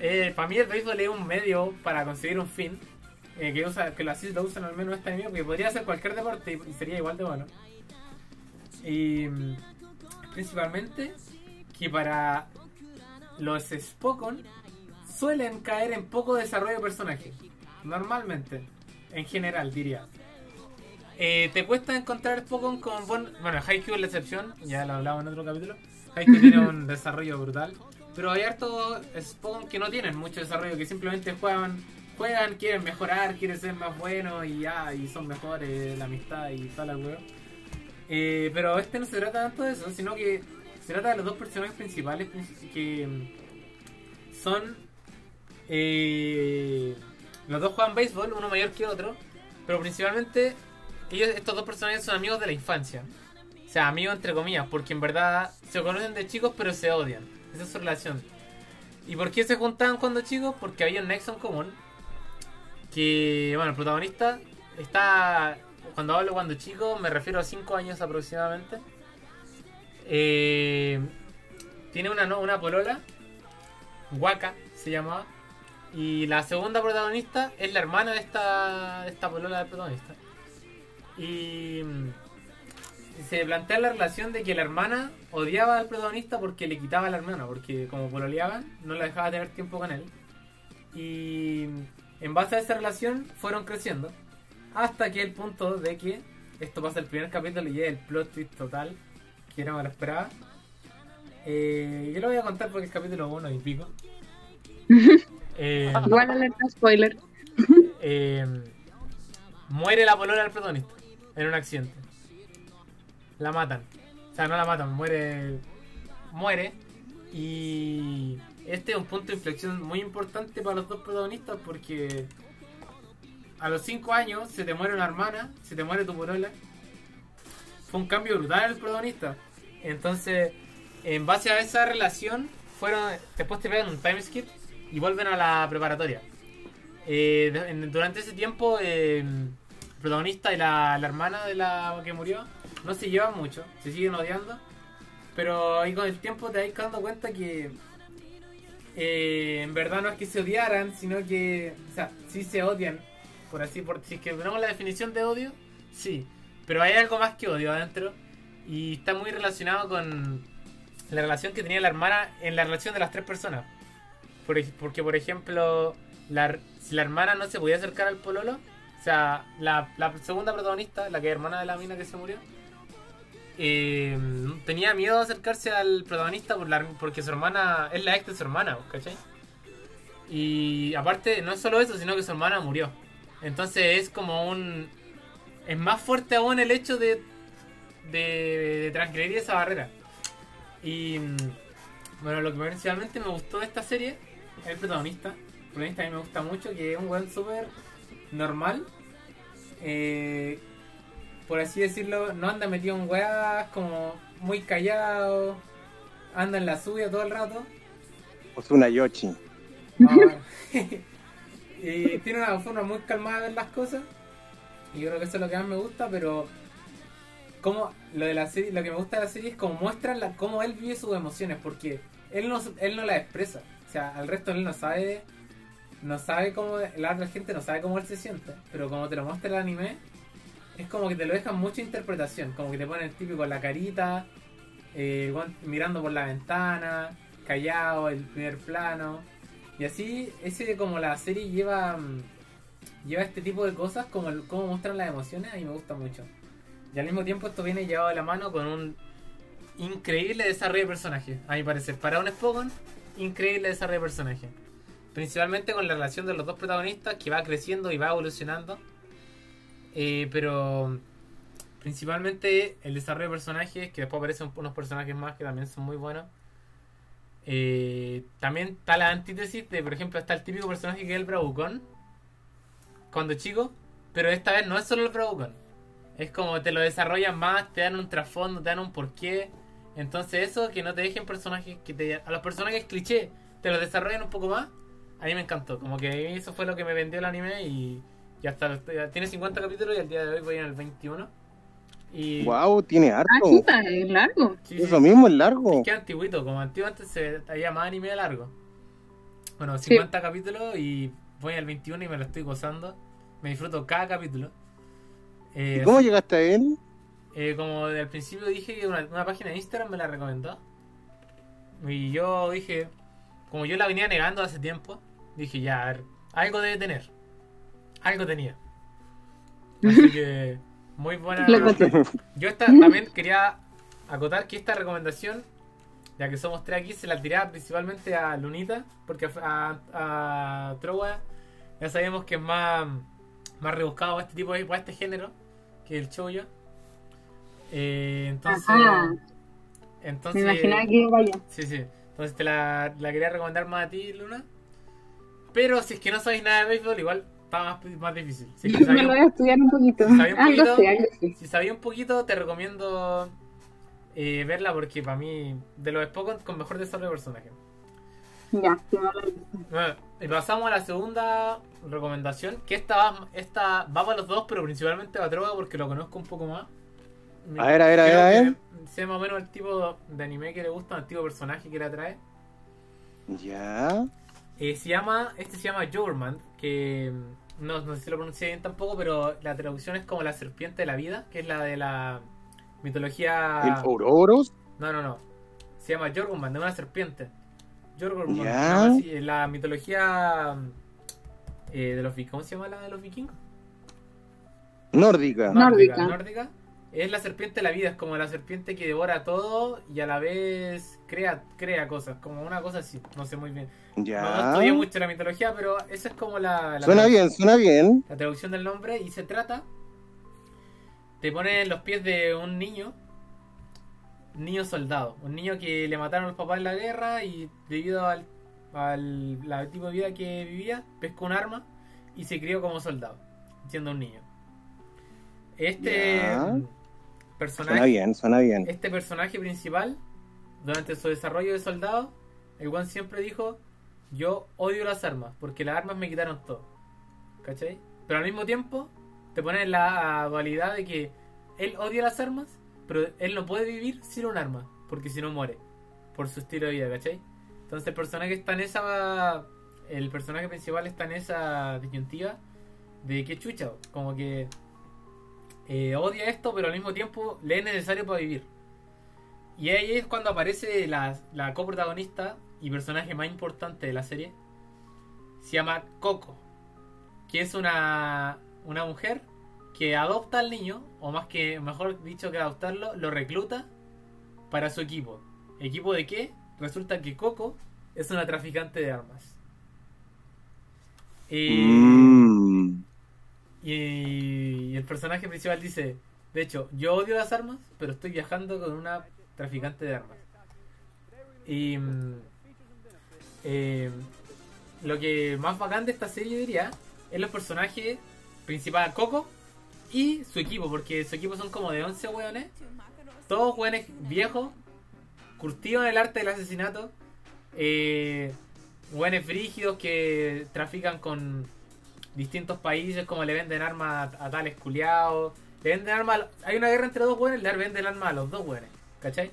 [SPEAKER 1] Eh, para mí el béisbol es un medio para conseguir un fin. Eh, que, usa, que lo, así lo usan al menos este anime, porque podría ser cualquier deporte y, y sería igual de bueno. Y mm, principalmente que para los Spokon suelen caer en poco desarrollo de personaje. Normalmente, en general diría. Eh, te cuesta encontrar Spokon con buen... Bueno, Haikyuu es la excepción, ya lo hablaba en otro capítulo. Haikyuu tiene un desarrollo brutal. Pero hay hartos Spokon que no tienen mucho desarrollo, que simplemente juegan, juegan, quieren mejorar, quieren ser más buenos y ya, y son mejores, la amistad y la hueá. Eh, pero este no se trata tanto de eso, sino que se trata de los dos personajes principales princi- que mm, son. eh, los dos juegan béisbol, uno mayor que otro, pero principalmente ellos, estos dos personajes son amigos de la infancia. O sea, amigos entre comillas, porque en verdad se conocen de chicos pero se odian. Esa es su relación. ¿Y por qué se juntaban cuando chicos? Porque había un nexo en común. Que, bueno, el protagonista está. Cuando hablo cuando chico, me refiero a 5 años aproximadamente. Eh, tiene una, una polola, Waka se llamaba. Y la segunda protagonista es la hermana de esta, de esta polola del protagonista. Y mm, se plantea la relación de que la hermana odiaba al protagonista porque le quitaba la hermana, porque como pololeaban, no la dejaba tener tiempo con él. Y en base a esa relación fueron creciendo. Hasta que el punto de que esto pasa el primer capítulo y es el plot twist total, que no me lo esperaba. Eh, yo lo voy a contar porque es capítulo 1 y pico. Eh,
[SPEAKER 2] Igual alerta spoiler.
[SPEAKER 1] eh, muere la polola del protagonista en un accidente. La matan. O sea, no la matan, muere. Muere. Y este es un punto de inflexión muy importante para los dos protagonistas porque a los 5 años se te muere una hermana, se te muere tu polola. Fue un cambio brutal el protagonista. Entonces, en base a esa relación, fueron después te pegan un time skip y vuelven a la preparatoria. Eh, durante ese tiempo, eh, el protagonista y la, la hermana de la que murió no se llevan mucho, se siguen odiando. Pero ahí con el tiempo te vas dando cuenta que eh, en verdad no es que se odiaran, sino que, o sea, sí se odian, por así, por si que tenemos la definición de odio, sí, pero hay algo más que odio adentro y está muy relacionado con la relación que tenía la hermana en la relación de las tres personas. Porque, por ejemplo, la, si la hermana no se podía acercar al pololo, o sea, la, la segunda protagonista, la que es hermana de la mina que se murió, eh, tenía miedo de acercarse al protagonista por porque su hermana es la ex de su hermana, ¿cachai? Y aparte, no es solo eso, sino que su hermana murió. Entonces es como un... Es más fuerte aún el hecho de, de, transgredir esa barrera. Y bueno, lo que principalmente me gustó de esta serie es el protagonista. El protagonista a mí me gusta mucho, que es un weón súper normal. Eh, por así decirlo, no anda metido en weas, como muy callado. Anda en la suya todo el rato.
[SPEAKER 3] Osuna Yoshi.
[SPEAKER 1] No, y tiene una forma muy calmada de ver las cosas. Y yo creo que eso es lo que más me gusta, pero como lo de la serie, lo que me gusta de la serie es cómo muestran la, cómo él vive sus emociones, porque él no él no las expresa. O sea, al resto él no sabe no sabe cómo la otra gente no sabe cómo él se siente, pero como te lo muestra el anime, es como que te lo dejan mucha interpretación, como que te ponen el típico la carita, eh, mirando por la ventana, callado, el primer plano. Y así, ese como la serie lleva mm, lleva este tipo de cosas, como el, cómo muestran las emociones, a mí me gusta mucho. Y al mismo tiempo esto viene llevado de la mano con un increíble desarrollo de personaje, a mi parecer. Para un Spogon, increíble desarrollo de personaje. Principalmente con la relación de los dos protagonistas que va creciendo y va evolucionando. Eh, pero principalmente el desarrollo de personajes, que después aparecen unos personajes más que también son muy buenos. Eh, también está la antítesis de, por ejemplo, está el típico personaje que es el Bravucón cuando chico, pero esta vez no es solo el Bravucón. Es como te lo desarrollan más, te dan un trasfondo, te dan un porqué. Entonces eso, que no te dejen personajes, que te, a los personajes cliché te los desarrollan un poco más, a mí me encantó. Como que eso fue lo que me vendió el anime y, y hasta ya tiene 50 capítulos y al día de hoy voy en el 21. Y
[SPEAKER 3] Wow, tiene
[SPEAKER 2] Ah,
[SPEAKER 3] harto.
[SPEAKER 2] chuta, es largo.
[SPEAKER 1] sí, sí,
[SPEAKER 3] Eso mismo es largo.
[SPEAKER 1] Es que es antiguito, como antiguo antes se había más anime largo. Bueno,
[SPEAKER 2] Sí.
[SPEAKER 1] 50 capítulos y voy al 21 y me lo estoy gozando. Me disfruto cada capítulo. Eh,
[SPEAKER 3] ¿Y cómo llegaste a él?
[SPEAKER 1] eh, como el principio dije que una, una página de Instagram me la recomendó. Y yo dije, como yo la venía negando hace tiempo, dije ya, a ver, algo debe tener. Algo tenía. Así que, muy buena. Yo esta, también quería acotar que esta recomendación, ya que somos tres aquí, se la tiré principalmente a Lunita, porque a, a, a Trowa ya sabemos que es más, más rebuscado para este tipo de para este género que el chollo. Eh, entonces,
[SPEAKER 2] Ajá.
[SPEAKER 1] entonces
[SPEAKER 2] Me imaginaba que iba allá.
[SPEAKER 1] Sí, sí. Entonces te la, la quería recomendar más a ti, Luna. Pero si es que no sabéis nada de béisbol, igual está más, más difícil. Si es que
[SPEAKER 2] Me lo voy a estudiar un poquito.
[SPEAKER 1] ¿Sabía un poquito?
[SPEAKER 2] Algo sé, algo sé.
[SPEAKER 1] Si sabía un poquito, te recomiendo eh, verla porque para mí, de los pocos con mejor desarrollo de personaje.
[SPEAKER 2] Ya, sí.
[SPEAKER 1] Bueno, y pasamos a la segunda recomendación, que esta va, esta va para los dos, pero principalmente para Droga porque lo conozco un poco más.
[SPEAKER 3] A ver, a ver, a ver, a ver.
[SPEAKER 1] Sé más o menos el tipo de anime que le gusta, el tipo de personaje que le atrae.
[SPEAKER 3] Ya.
[SPEAKER 1] Eh, se llama, este se llama Jourman, que mm, no, no sé si lo pronuncié bien tampoco, pero la traducción es como la serpiente de la vida, que es la de la mitología...
[SPEAKER 3] ¿El Ouroboros?
[SPEAKER 1] No, no, no. Se llama Jorgunman, de una serpiente. Llama así, en la mitología eh, de los vikingos. ¿Cómo se llama la de los vikingos?
[SPEAKER 3] Nórdica.
[SPEAKER 2] Nórdica.
[SPEAKER 1] Nórdica. Es la serpiente de la vida, es como la serpiente que devora todo y a la vez crea, crea cosas, como una cosa así, no sé muy bien. No, no
[SPEAKER 3] Ya.
[SPEAKER 1] estudié mucho la mitología, pero esa es como la, la
[SPEAKER 3] Suena bien, suena bien.
[SPEAKER 1] la traducción del nombre y se trata te pone en los pies de un niño niño soldado un niño que le mataron a los papás en la guerra y debido al, al la tipo de vida que vivía pescó un arma y se crió como soldado siendo un niño este
[SPEAKER 3] Ya.
[SPEAKER 1] Personaje
[SPEAKER 3] Suena bien, suena bien.
[SPEAKER 1] este personaje principal, durante su desarrollo de soldado, el One siempre dijo, yo odio las armas, porque las armas me quitaron todo. ¿Cachai? Pero al mismo tiempo, te pone en la dualidad de que él odia las armas, pero él no puede vivir sin un arma, porque si no muere, por su estilo de vida, ¿cachai? Entonces el personaje está en esa... El personaje principal está en esa disyuntiva de que chucha, como que eh, odia esto, pero al mismo tiempo le es necesario para vivir. Y ahí es cuando aparece la, coprotagonista y personaje más importante de la serie. Se llama Coco, que es una, una mujer que adopta al niño, o más que, mejor dicho que adoptarlo, lo recluta para su equipo. ¿Equipo de qué? Resulta que Coco es una traficante de armas. Y,
[SPEAKER 3] Mm.
[SPEAKER 1] Y, el personaje principal dice, de hecho, yo odio las armas, pero estoy viajando con una traficante de armas. Y mm, eh, lo que más bacán de esta serie, diría, es los personajes principal, Coco, y su equipo, porque su equipo son como de 11 hueones, todos hueones viejos, curtidos en el arte del asesinato, eh, hueones frígidos que trafican con distintos países, como le venden armas a, tales culiados, le venden armas, hay una guerra entre dos hueones, le venden armas a los dos hueones, ¿cachai?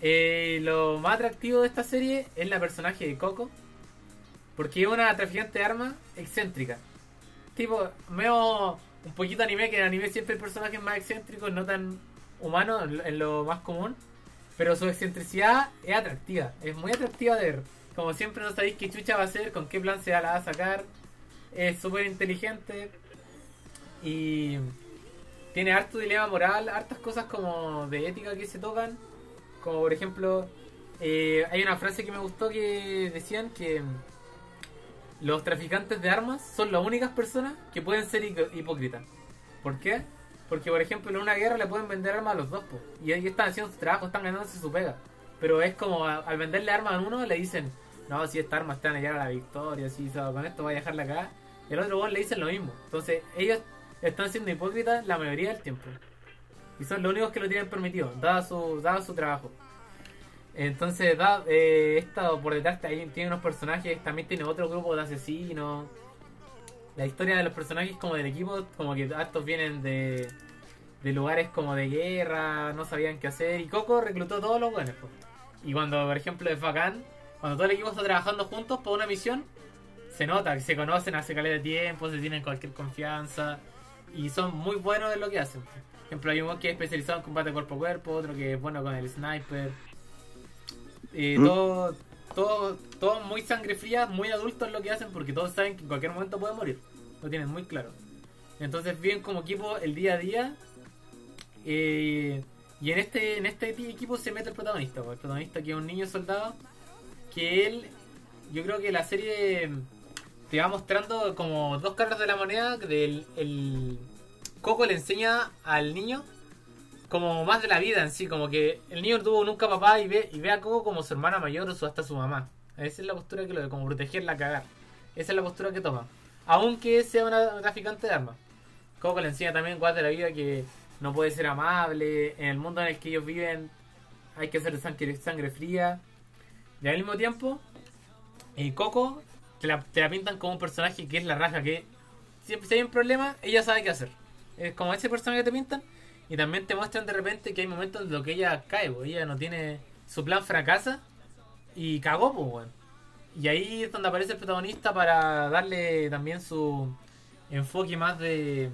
[SPEAKER 1] Eh, lo más atractivo de esta serie es la personaje de Coco, porque es una traficante de armas excéntrica. Tipo, veo un poquito anime, que en anime siempre hay personajes más excéntricos, no tan lo- en lo más común. Pero su excentricidad es atractiva, es muy atractiva de ver. Como siempre no sabéis qué chucha va a hacer, con qué plan se la va a sacar. Es súper inteligente. Y tiene harto dilema moral, hartas cosas como de ética que se tocan. Como por ejemplo, eh, hay una frase que me gustó que decían que los traficantes de armas son las únicas personas que pueden ser hipócritas. ¿Por qué? Porque, por ejemplo, en una guerra le pueden vender armas a los dos, y ellos están haciendo su trabajo, están ganándose su pega. Pero es como a- al venderle armas a uno, le dicen, no, si esta arma está a llegar a la victoria, si so- con esto va a dejarla acá. Al otro weón le dicen lo mismo. Entonces, ellos están siendo hipócritas la mayoría del tiempo. Y son los únicos que lo tienen permitido, dado su, dado su trabajo. Entonces, da, eh, esta por detrás ahí tiene unos personajes, también tiene otro grupo de asesinos. La historia de los personajes como del equipo, como que estos vienen de, de lugares como de guerra, no sabían qué hacer. Y Coco reclutó todos los buenos. Y cuando, por ejemplo, es bacán, cuando todo el equipo está trabajando juntos por una misión, se nota que se conocen hace caleta de tiempo, se tienen cualquier confianza y son muy buenos en lo que hacen. Por ejemplo, hay uno que es especializado en combate cuerpo a cuerpo, otro que es bueno con el sniper. Eh,
[SPEAKER 3] ¿Mm?
[SPEAKER 1] todo, todo, todo muy sangre fría, muy adultos en lo que hacen porque todos saben que en cualquier momento puede morir. Lo tienen muy claro. Entonces, bien como equipo el día a día. eh, y en este, en este equipo se mete el protagonista, el protagonista que es un niño soldado. Que él, yo creo que la serie te va mostrando como dos caras de la moneda. Del, el Coco le enseña al niño como más de la vida en sí, como que el niño no tuvo nunca papá y ve, y ve a Coco como su hermana mayor o su, hasta su mamá. Esa es la postura que lo de como protegerla, cagar. Esa es la postura que toma. Aunque sea una traficante de armas. Coco le enseña también cosas de la vida que no puede ser amable. En el mundo en el que ellos viven hay que hacer sangre, sangre fría. Y al mismo tiempo, el Coco te la, pintan como un personaje que es la raja, que siempre si hay un problema, ella sabe qué hacer. Es como ese personaje que te pintan. Y también te muestran de repente que hay momentos en los que ella cae, ella no tiene. Su plan fracasa y cagó, pues, weón. Y ahí es donde aparece el protagonista para darle también su enfoque más de,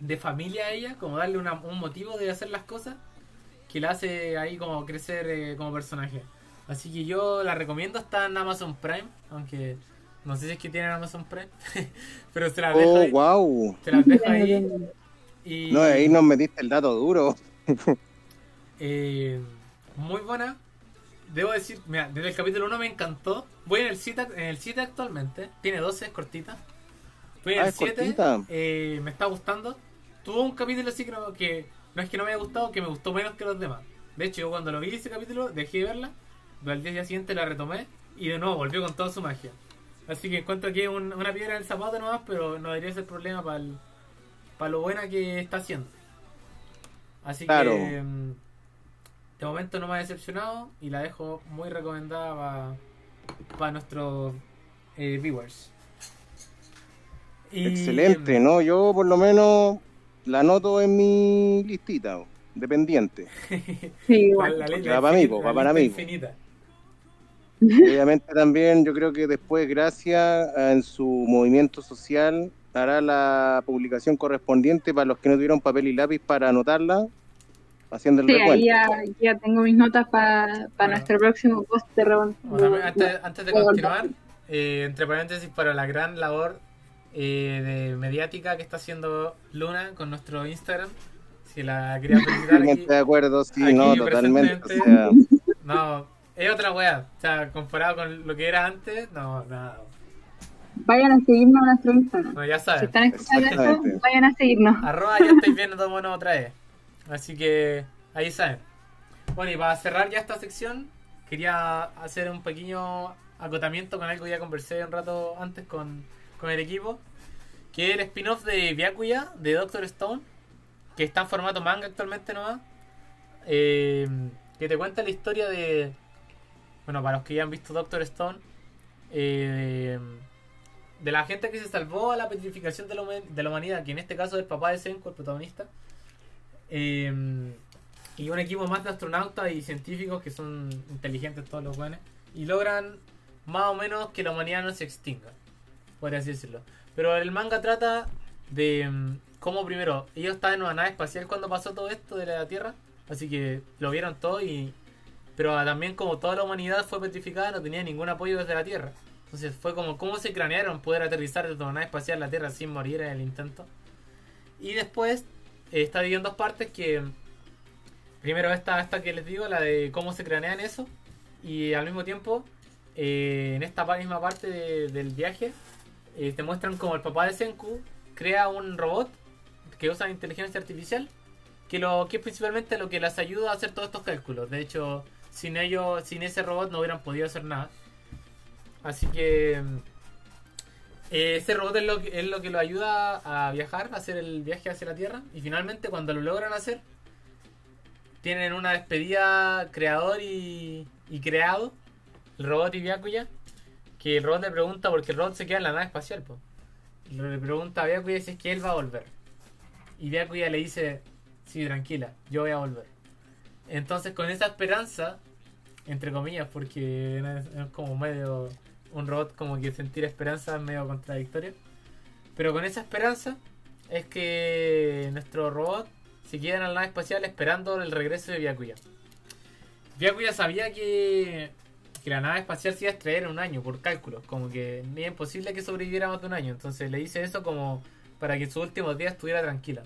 [SPEAKER 1] de familia a ella, como darle una- un motivo de hacer las cosas que la hace ahí como crecer eh, como personaje. Así que yo la recomiendo, está en Amazon Prime, aunque no sé si es que tienen Amazon Prime, pero se las dejo
[SPEAKER 3] Oh,
[SPEAKER 1] ahí.
[SPEAKER 3] wow.
[SPEAKER 1] Se las dejo ahí. Y,
[SPEAKER 3] No, ahí nos metiste el dato duro.
[SPEAKER 1] eh, muy buena. Debo decir, mira, desde el capítulo 1 me encantó. Voy en el 7, en el 7 actualmente. Tiene 12, es cortita. Voy en
[SPEAKER 3] Ah,
[SPEAKER 1] el
[SPEAKER 3] es
[SPEAKER 1] 7.
[SPEAKER 3] cortita.
[SPEAKER 1] eh, me está gustando. Tuvo un capítulo así que no, que no es que no me haya gustado, que me gustó menos que los demás. De hecho, yo cuando lo vi ese capítulo, dejé de verla. Pero al día siguiente la retomé. Y de nuevo volvió con toda su magia. Así que encuentro que es un- una piedra en el zapato nomás, pero no debería ser problema para para lo buena que está haciendo. Así
[SPEAKER 3] Claro.
[SPEAKER 1] que mm, de momento no me ha decepcionado y la dejo muy recomendada para nuestros eh, viewers. Y-
[SPEAKER 3] Excelente, ¿no? Yo por lo menos la anoto en mi listita, dependiente.
[SPEAKER 2] Sí,
[SPEAKER 1] La,
[SPEAKER 2] igual.
[SPEAKER 1] la lista
[SPEAKER 3] Ya para mí,
[SPEAKER 1] la
[SPEAKER 3] para mí,
[SPEAKER 1] infinita.
[SPEAKER 3] Obviamente también yo creo que después, gracias en su movimiento social, hará la publicación correspondiente para los que no tuvieron papel y lápiz para anotarla, haciendo el
[SPEAKER 2] Sí,
[SPEAKER 3] recuento.
[SPEAKER 2] ahí ya, ya tengo mis notas para
[SPEAKER 1] Bueno.
[SPEAKER 2] nuestro próximo post de rebon-
[SPEAKER 1] O también, antes, antes de continuar, eh, entre paréntesis, para la gran labor eh, de mediática que está haciendo Luna con nuestro Instagram. Si la quería felicitar.
[SPEAKER 3] Totalmente de acuerdo, sí,
[SPEAKER 1] aquí
[SPEAKER 3] no, totalmente. O sea,
[SPEAKER 1] No, es otra wea. O sea, comparado con lo que era antes, no, nada.
[SPEAKER 2] Vayan a seguirnos a nuestro Instagram.
[SPEAKER 1] No, ya
[SPEAKER 2] Si
[SPEAKER 1] saben.
[SPEAKER 2] están escuchando esto,
[SPEAKER 3] Exactamente.
[SPEAKER 2] vayan a seguirnos.
[SPEAKER 1] Arroba ya estáis viendo todo bueno otra vez. Así que ahí saben. Bueno, y para cerrar ya esta sección, quería hacer un pequeño acotamiento con algo que ya conversé un rato antes con, con el equipo. Que es el spin-off de Byakuya, de Doctor Stone, que está en formato manga actualmente nomás. eh, que te cuenta la historia de. Bueno, para los que ya han visto Doctor Stone, eh, de, la gente que se salvó a la petrificación de la, de la humanidad, que en este caso es el papá de Senko, el protagonista. Eh, y un equipo más de astronautas y científicos que son inteligentes todos los buenos. Y logran más o menos que la humanidad no se extinga, por así decirlo. Pero el manga trata de mm, cómo primero ellos estaban en una nave espacial cuando pasó todo esto de la Tierra, así que lo vieron todo y pero también como toda la humanidad fue petrificada no tenía ningún apoyo desde la Tierra. Entonces fue como cómo se cranearon poder aterrizar desde una nave espacial a la Tierra sin morir en el intento. Y después eh, está dividido en dos partes que primero esta, esta que les digo, la de cómo se cranean eso y al mismo tiempo eh, en esta misma parte de- del viaje eh, te muestran como el papá de Senku crea un robot que usa inteligencia artificial que lo que es principalmente lo que les ayuda a hacer todos estos cálculos. De hecho, sin ellos, sin ese robot no hubieran podido hacer nada. Así que eh, ese robot es lo, que, es lo que lo ayuda a viajar, a hacer el viaje hacia la Tierra. Y finalmente cuando lo logran hacer, tienen una despedida creador y, y creado, el robot y Byakuya, que el robot le pregunta, porque el robot se queda en la nave espacial, pues. Le pregunta a Byakuya si es que él va a volver. Y Byakuya le dice, sí, tranquila, yo voy a volver. Entonces con esa esperanza, entre comillas, porque es, como medio un robot como que sentir esperanza es medio contradictorio. Pero con esa esperanza es que nuestro robot se queda en la nave espacial esperando el regreso de Byakuya. Byakuya sabía que, que la nave espacial se iba a extraer en un año por cálculos, como que es imposible que sobreviviera más de un año. Entonces le dice eso como para que en sus últimos días estuviera tranquila.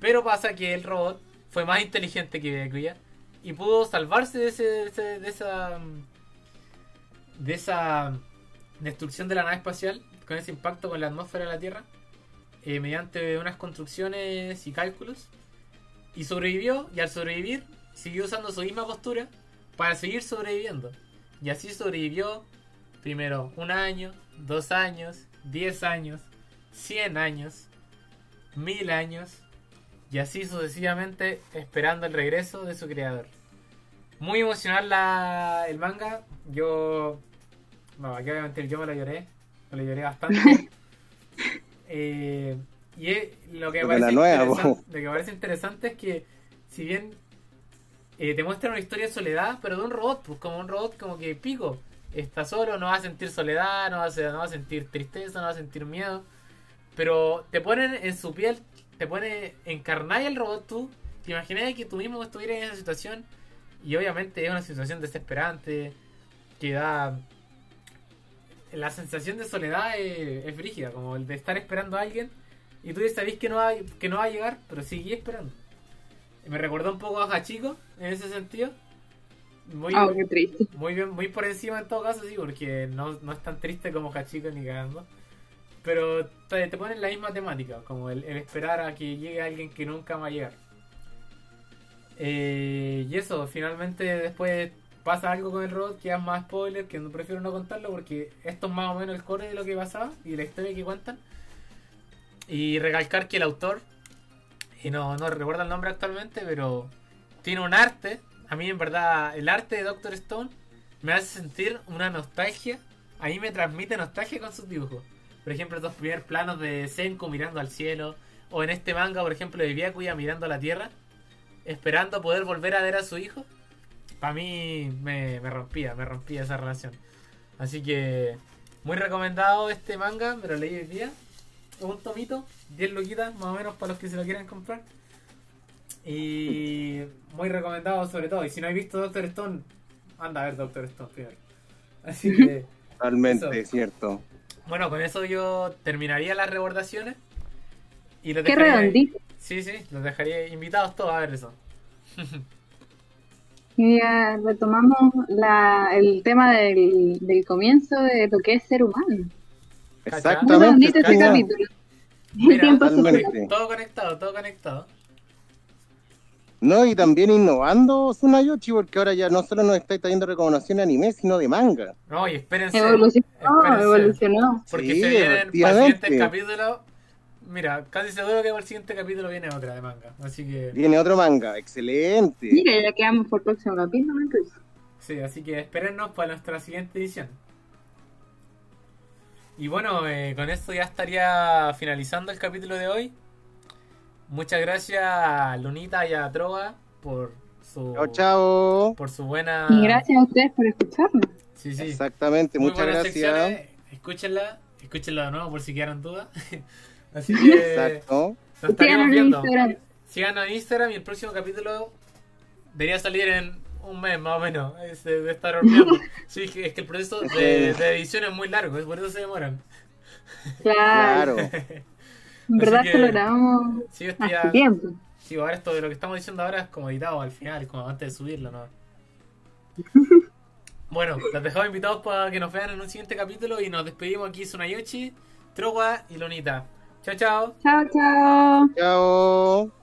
[SPEAKER 1] Pero pasa que el robot fue más inteligente que Byakuya y pudo salvarse de, ese, de, esa de esa destrucción de la nave espacial con ese impacto con la atmósfera de la Tierra eh, mediante unas construcciones y cálculos y sobrevivió y al sobrevivir siguió usando su misma postura para seguir sobreviviendo. Y así sobrevivió primero un año, dos años, diez años, cien años, mil años y así sucesivamente esperando el regreso de su creador. Muy emocional la, el manga. Yo. No, aquí voy a mentir, yo me lo lloré. Me lo lloré bastante. Eh, y lo que, parece
[SPEAKER 3] la nueva,
[SPEAKER 1] lo que parece interesante es que, si bien eh, te muestra una historia de soledad, pero de un robot, pues como un robot como que pico. Está solo, no va a sentir soledad, no va a, no va a sentir tristeza, no va a sentir miedo. Pero te ponen en su piel, te pone encarnar el robot tú. Te imaginas que tú mismo estuvieras en esa situación. Y obviamente es una situación desesperante que da. La sensación de soledad es, es brígida, como el de estar esperando a alguien y tú ya sabés que no va, que no va a llegar, pero seguí esperando. Me recordó un poco a Hachiko en ese sentido. Muy,
[SPEAKER 2] qué triste.
[SPEAKER 1] muy bien, muy por encima en todo caso, sí, porque no, no es tan triste como Hachiko ni cagando. Pero te, te ponen la misma temática, como el, esperar a que llegue alguien que nunca va a llegar. Eh, y eso, finalmente después pasa algo con el robot que es más spoiler, que no prefiero no contarlo porque esto es más o menos el core de lo que pasaba y la historia que cuentan. Y recalcar que el autor, y no, no recuerdo el nombre actualmente, pero tiene un arte. A mí en verdad el arte de Doctor Stone me hace sentir una nostalgia. A mí me transmite nostalgia con sus dibujos. Por ejemplo, estos primeros planos de Senko mirando al cielo. O en este manga, por ejemplo, de Byakuya mirando a la tierra. Esperando poder volver a ver a su hijo. Para mí me, me rompía, me rompía esa relación. Así que muy recomendado este manga, me lo leí hoy día. Un tomito, 10 luquitas más o menos para los que se lo quieran comprar. Y muy recomendado sobre todo. Y si no habéis visto Doctor Stone, anda a ver Doctor Stone primero. Así que,
[SPEAKER 3] Totalmente
[SPEAKER 1] Eso.
[SPEAKER 3] cierto.
[SPEAKER 1] Bueno, con eso yo terminaría las rebordaciones. Y los
[SPEAKER 2] Qué
[SPEAKER 1] dejaría-
[SPEAKER 2] redondito.
[SPEAKER 1] Sí, sí, los dejaría invitados todos a ver eso.
[SPEAKER 2] Y ya retomamos la, el tema del, del comienzo de lo que es ser humano. Muy
[SPEAKER 3] Exactamente.
[SPEAKER 2] redondito ese
[SPEAKER 3] Cacha.
[SPEAKER 2] capítulo.
[SPEAKER 1] Mira, Todo conectado, todo conectado.
[SPEAKER 3] No, y también innovando Tsunayoshi, porque ahora ya no solo nos está trayendo recomendación de anime, sino de manga.
[SPEAKER 1] No, y espérense.
[SPEAKER 2] Evolucionó,
[SPEAKER 1] espérense,
[SPEAKER 2] evolucionó.
[SPEAKER 1] Porque
[SPEAKER 3] Sí,
[SPEAKER 1] se vienen para el siguiente capítulo. Mira, casi seguro que para el siguiente capítulo viene otra de manga. Así que,
[SPEAKER 3] Viene otro manga, excelente.
[SPEAKER 2] Mira, ya quedamos por el próximo capítulo incluso.
[SPEAKER 1] sí, así que espérennos para nuestra siguiente edición. Y bueno, eh, con esto ya estaría finalizando el capítulo de hoy. Muchas gracias a Lunita y a Trova por su,
[SPEAKER 3] Chao, chao.
[SPEAKER 1] por su buena.
[SPEAKER 2] Y gracias a ustedes por escucharnos.
[SPEAKER 1] Sí, sí.
[SPEAKER 3] Exactamente,
[SPEAKER 1] Muy
[SPEAKER 3] muchas gracias.
[SPEAKER 1] secciones. Escúchenla, escúchenla de nuevo por si quedaron dudas. Así que
[SPEAKER 3] Exacto.
[SPEAKER 1] nos
[SPEAKER 2] en
[SPEAKER 1] viendo.
[SPEAKER 2] Instagram.
[SPEAKER 1] Síganos en Instagram y el próximo capítulo debería salir en un mes más o menos. Es de, de estar horneando. Sí, es que es que el proceso de, de edición es muy largo, es por eso se demoran.
[SPEAKER 2] Claro. En verdad
[SPEAKER 1] que-
[SPEAKER 2] lo grabamos
[SPEAKER 1] Sí,
[SPEAKER 2] hace
[SPEAKER 1] ya-
[SPEAKER 2] tiempo.
[SPEAKER 1] sí, ahora esto de lo que estamos diciendo ahora es como editado al final, como antes de subirlo, ¿no? Bueno, los dejamos invitados para que nos vean en un siguiente capítulo y nos despedimos aquí Sunayoshi, Trowa y Lonita. Chao, chao.
[SPEAKER 2] Chao, chao.
[SPEAKER 3] Chao.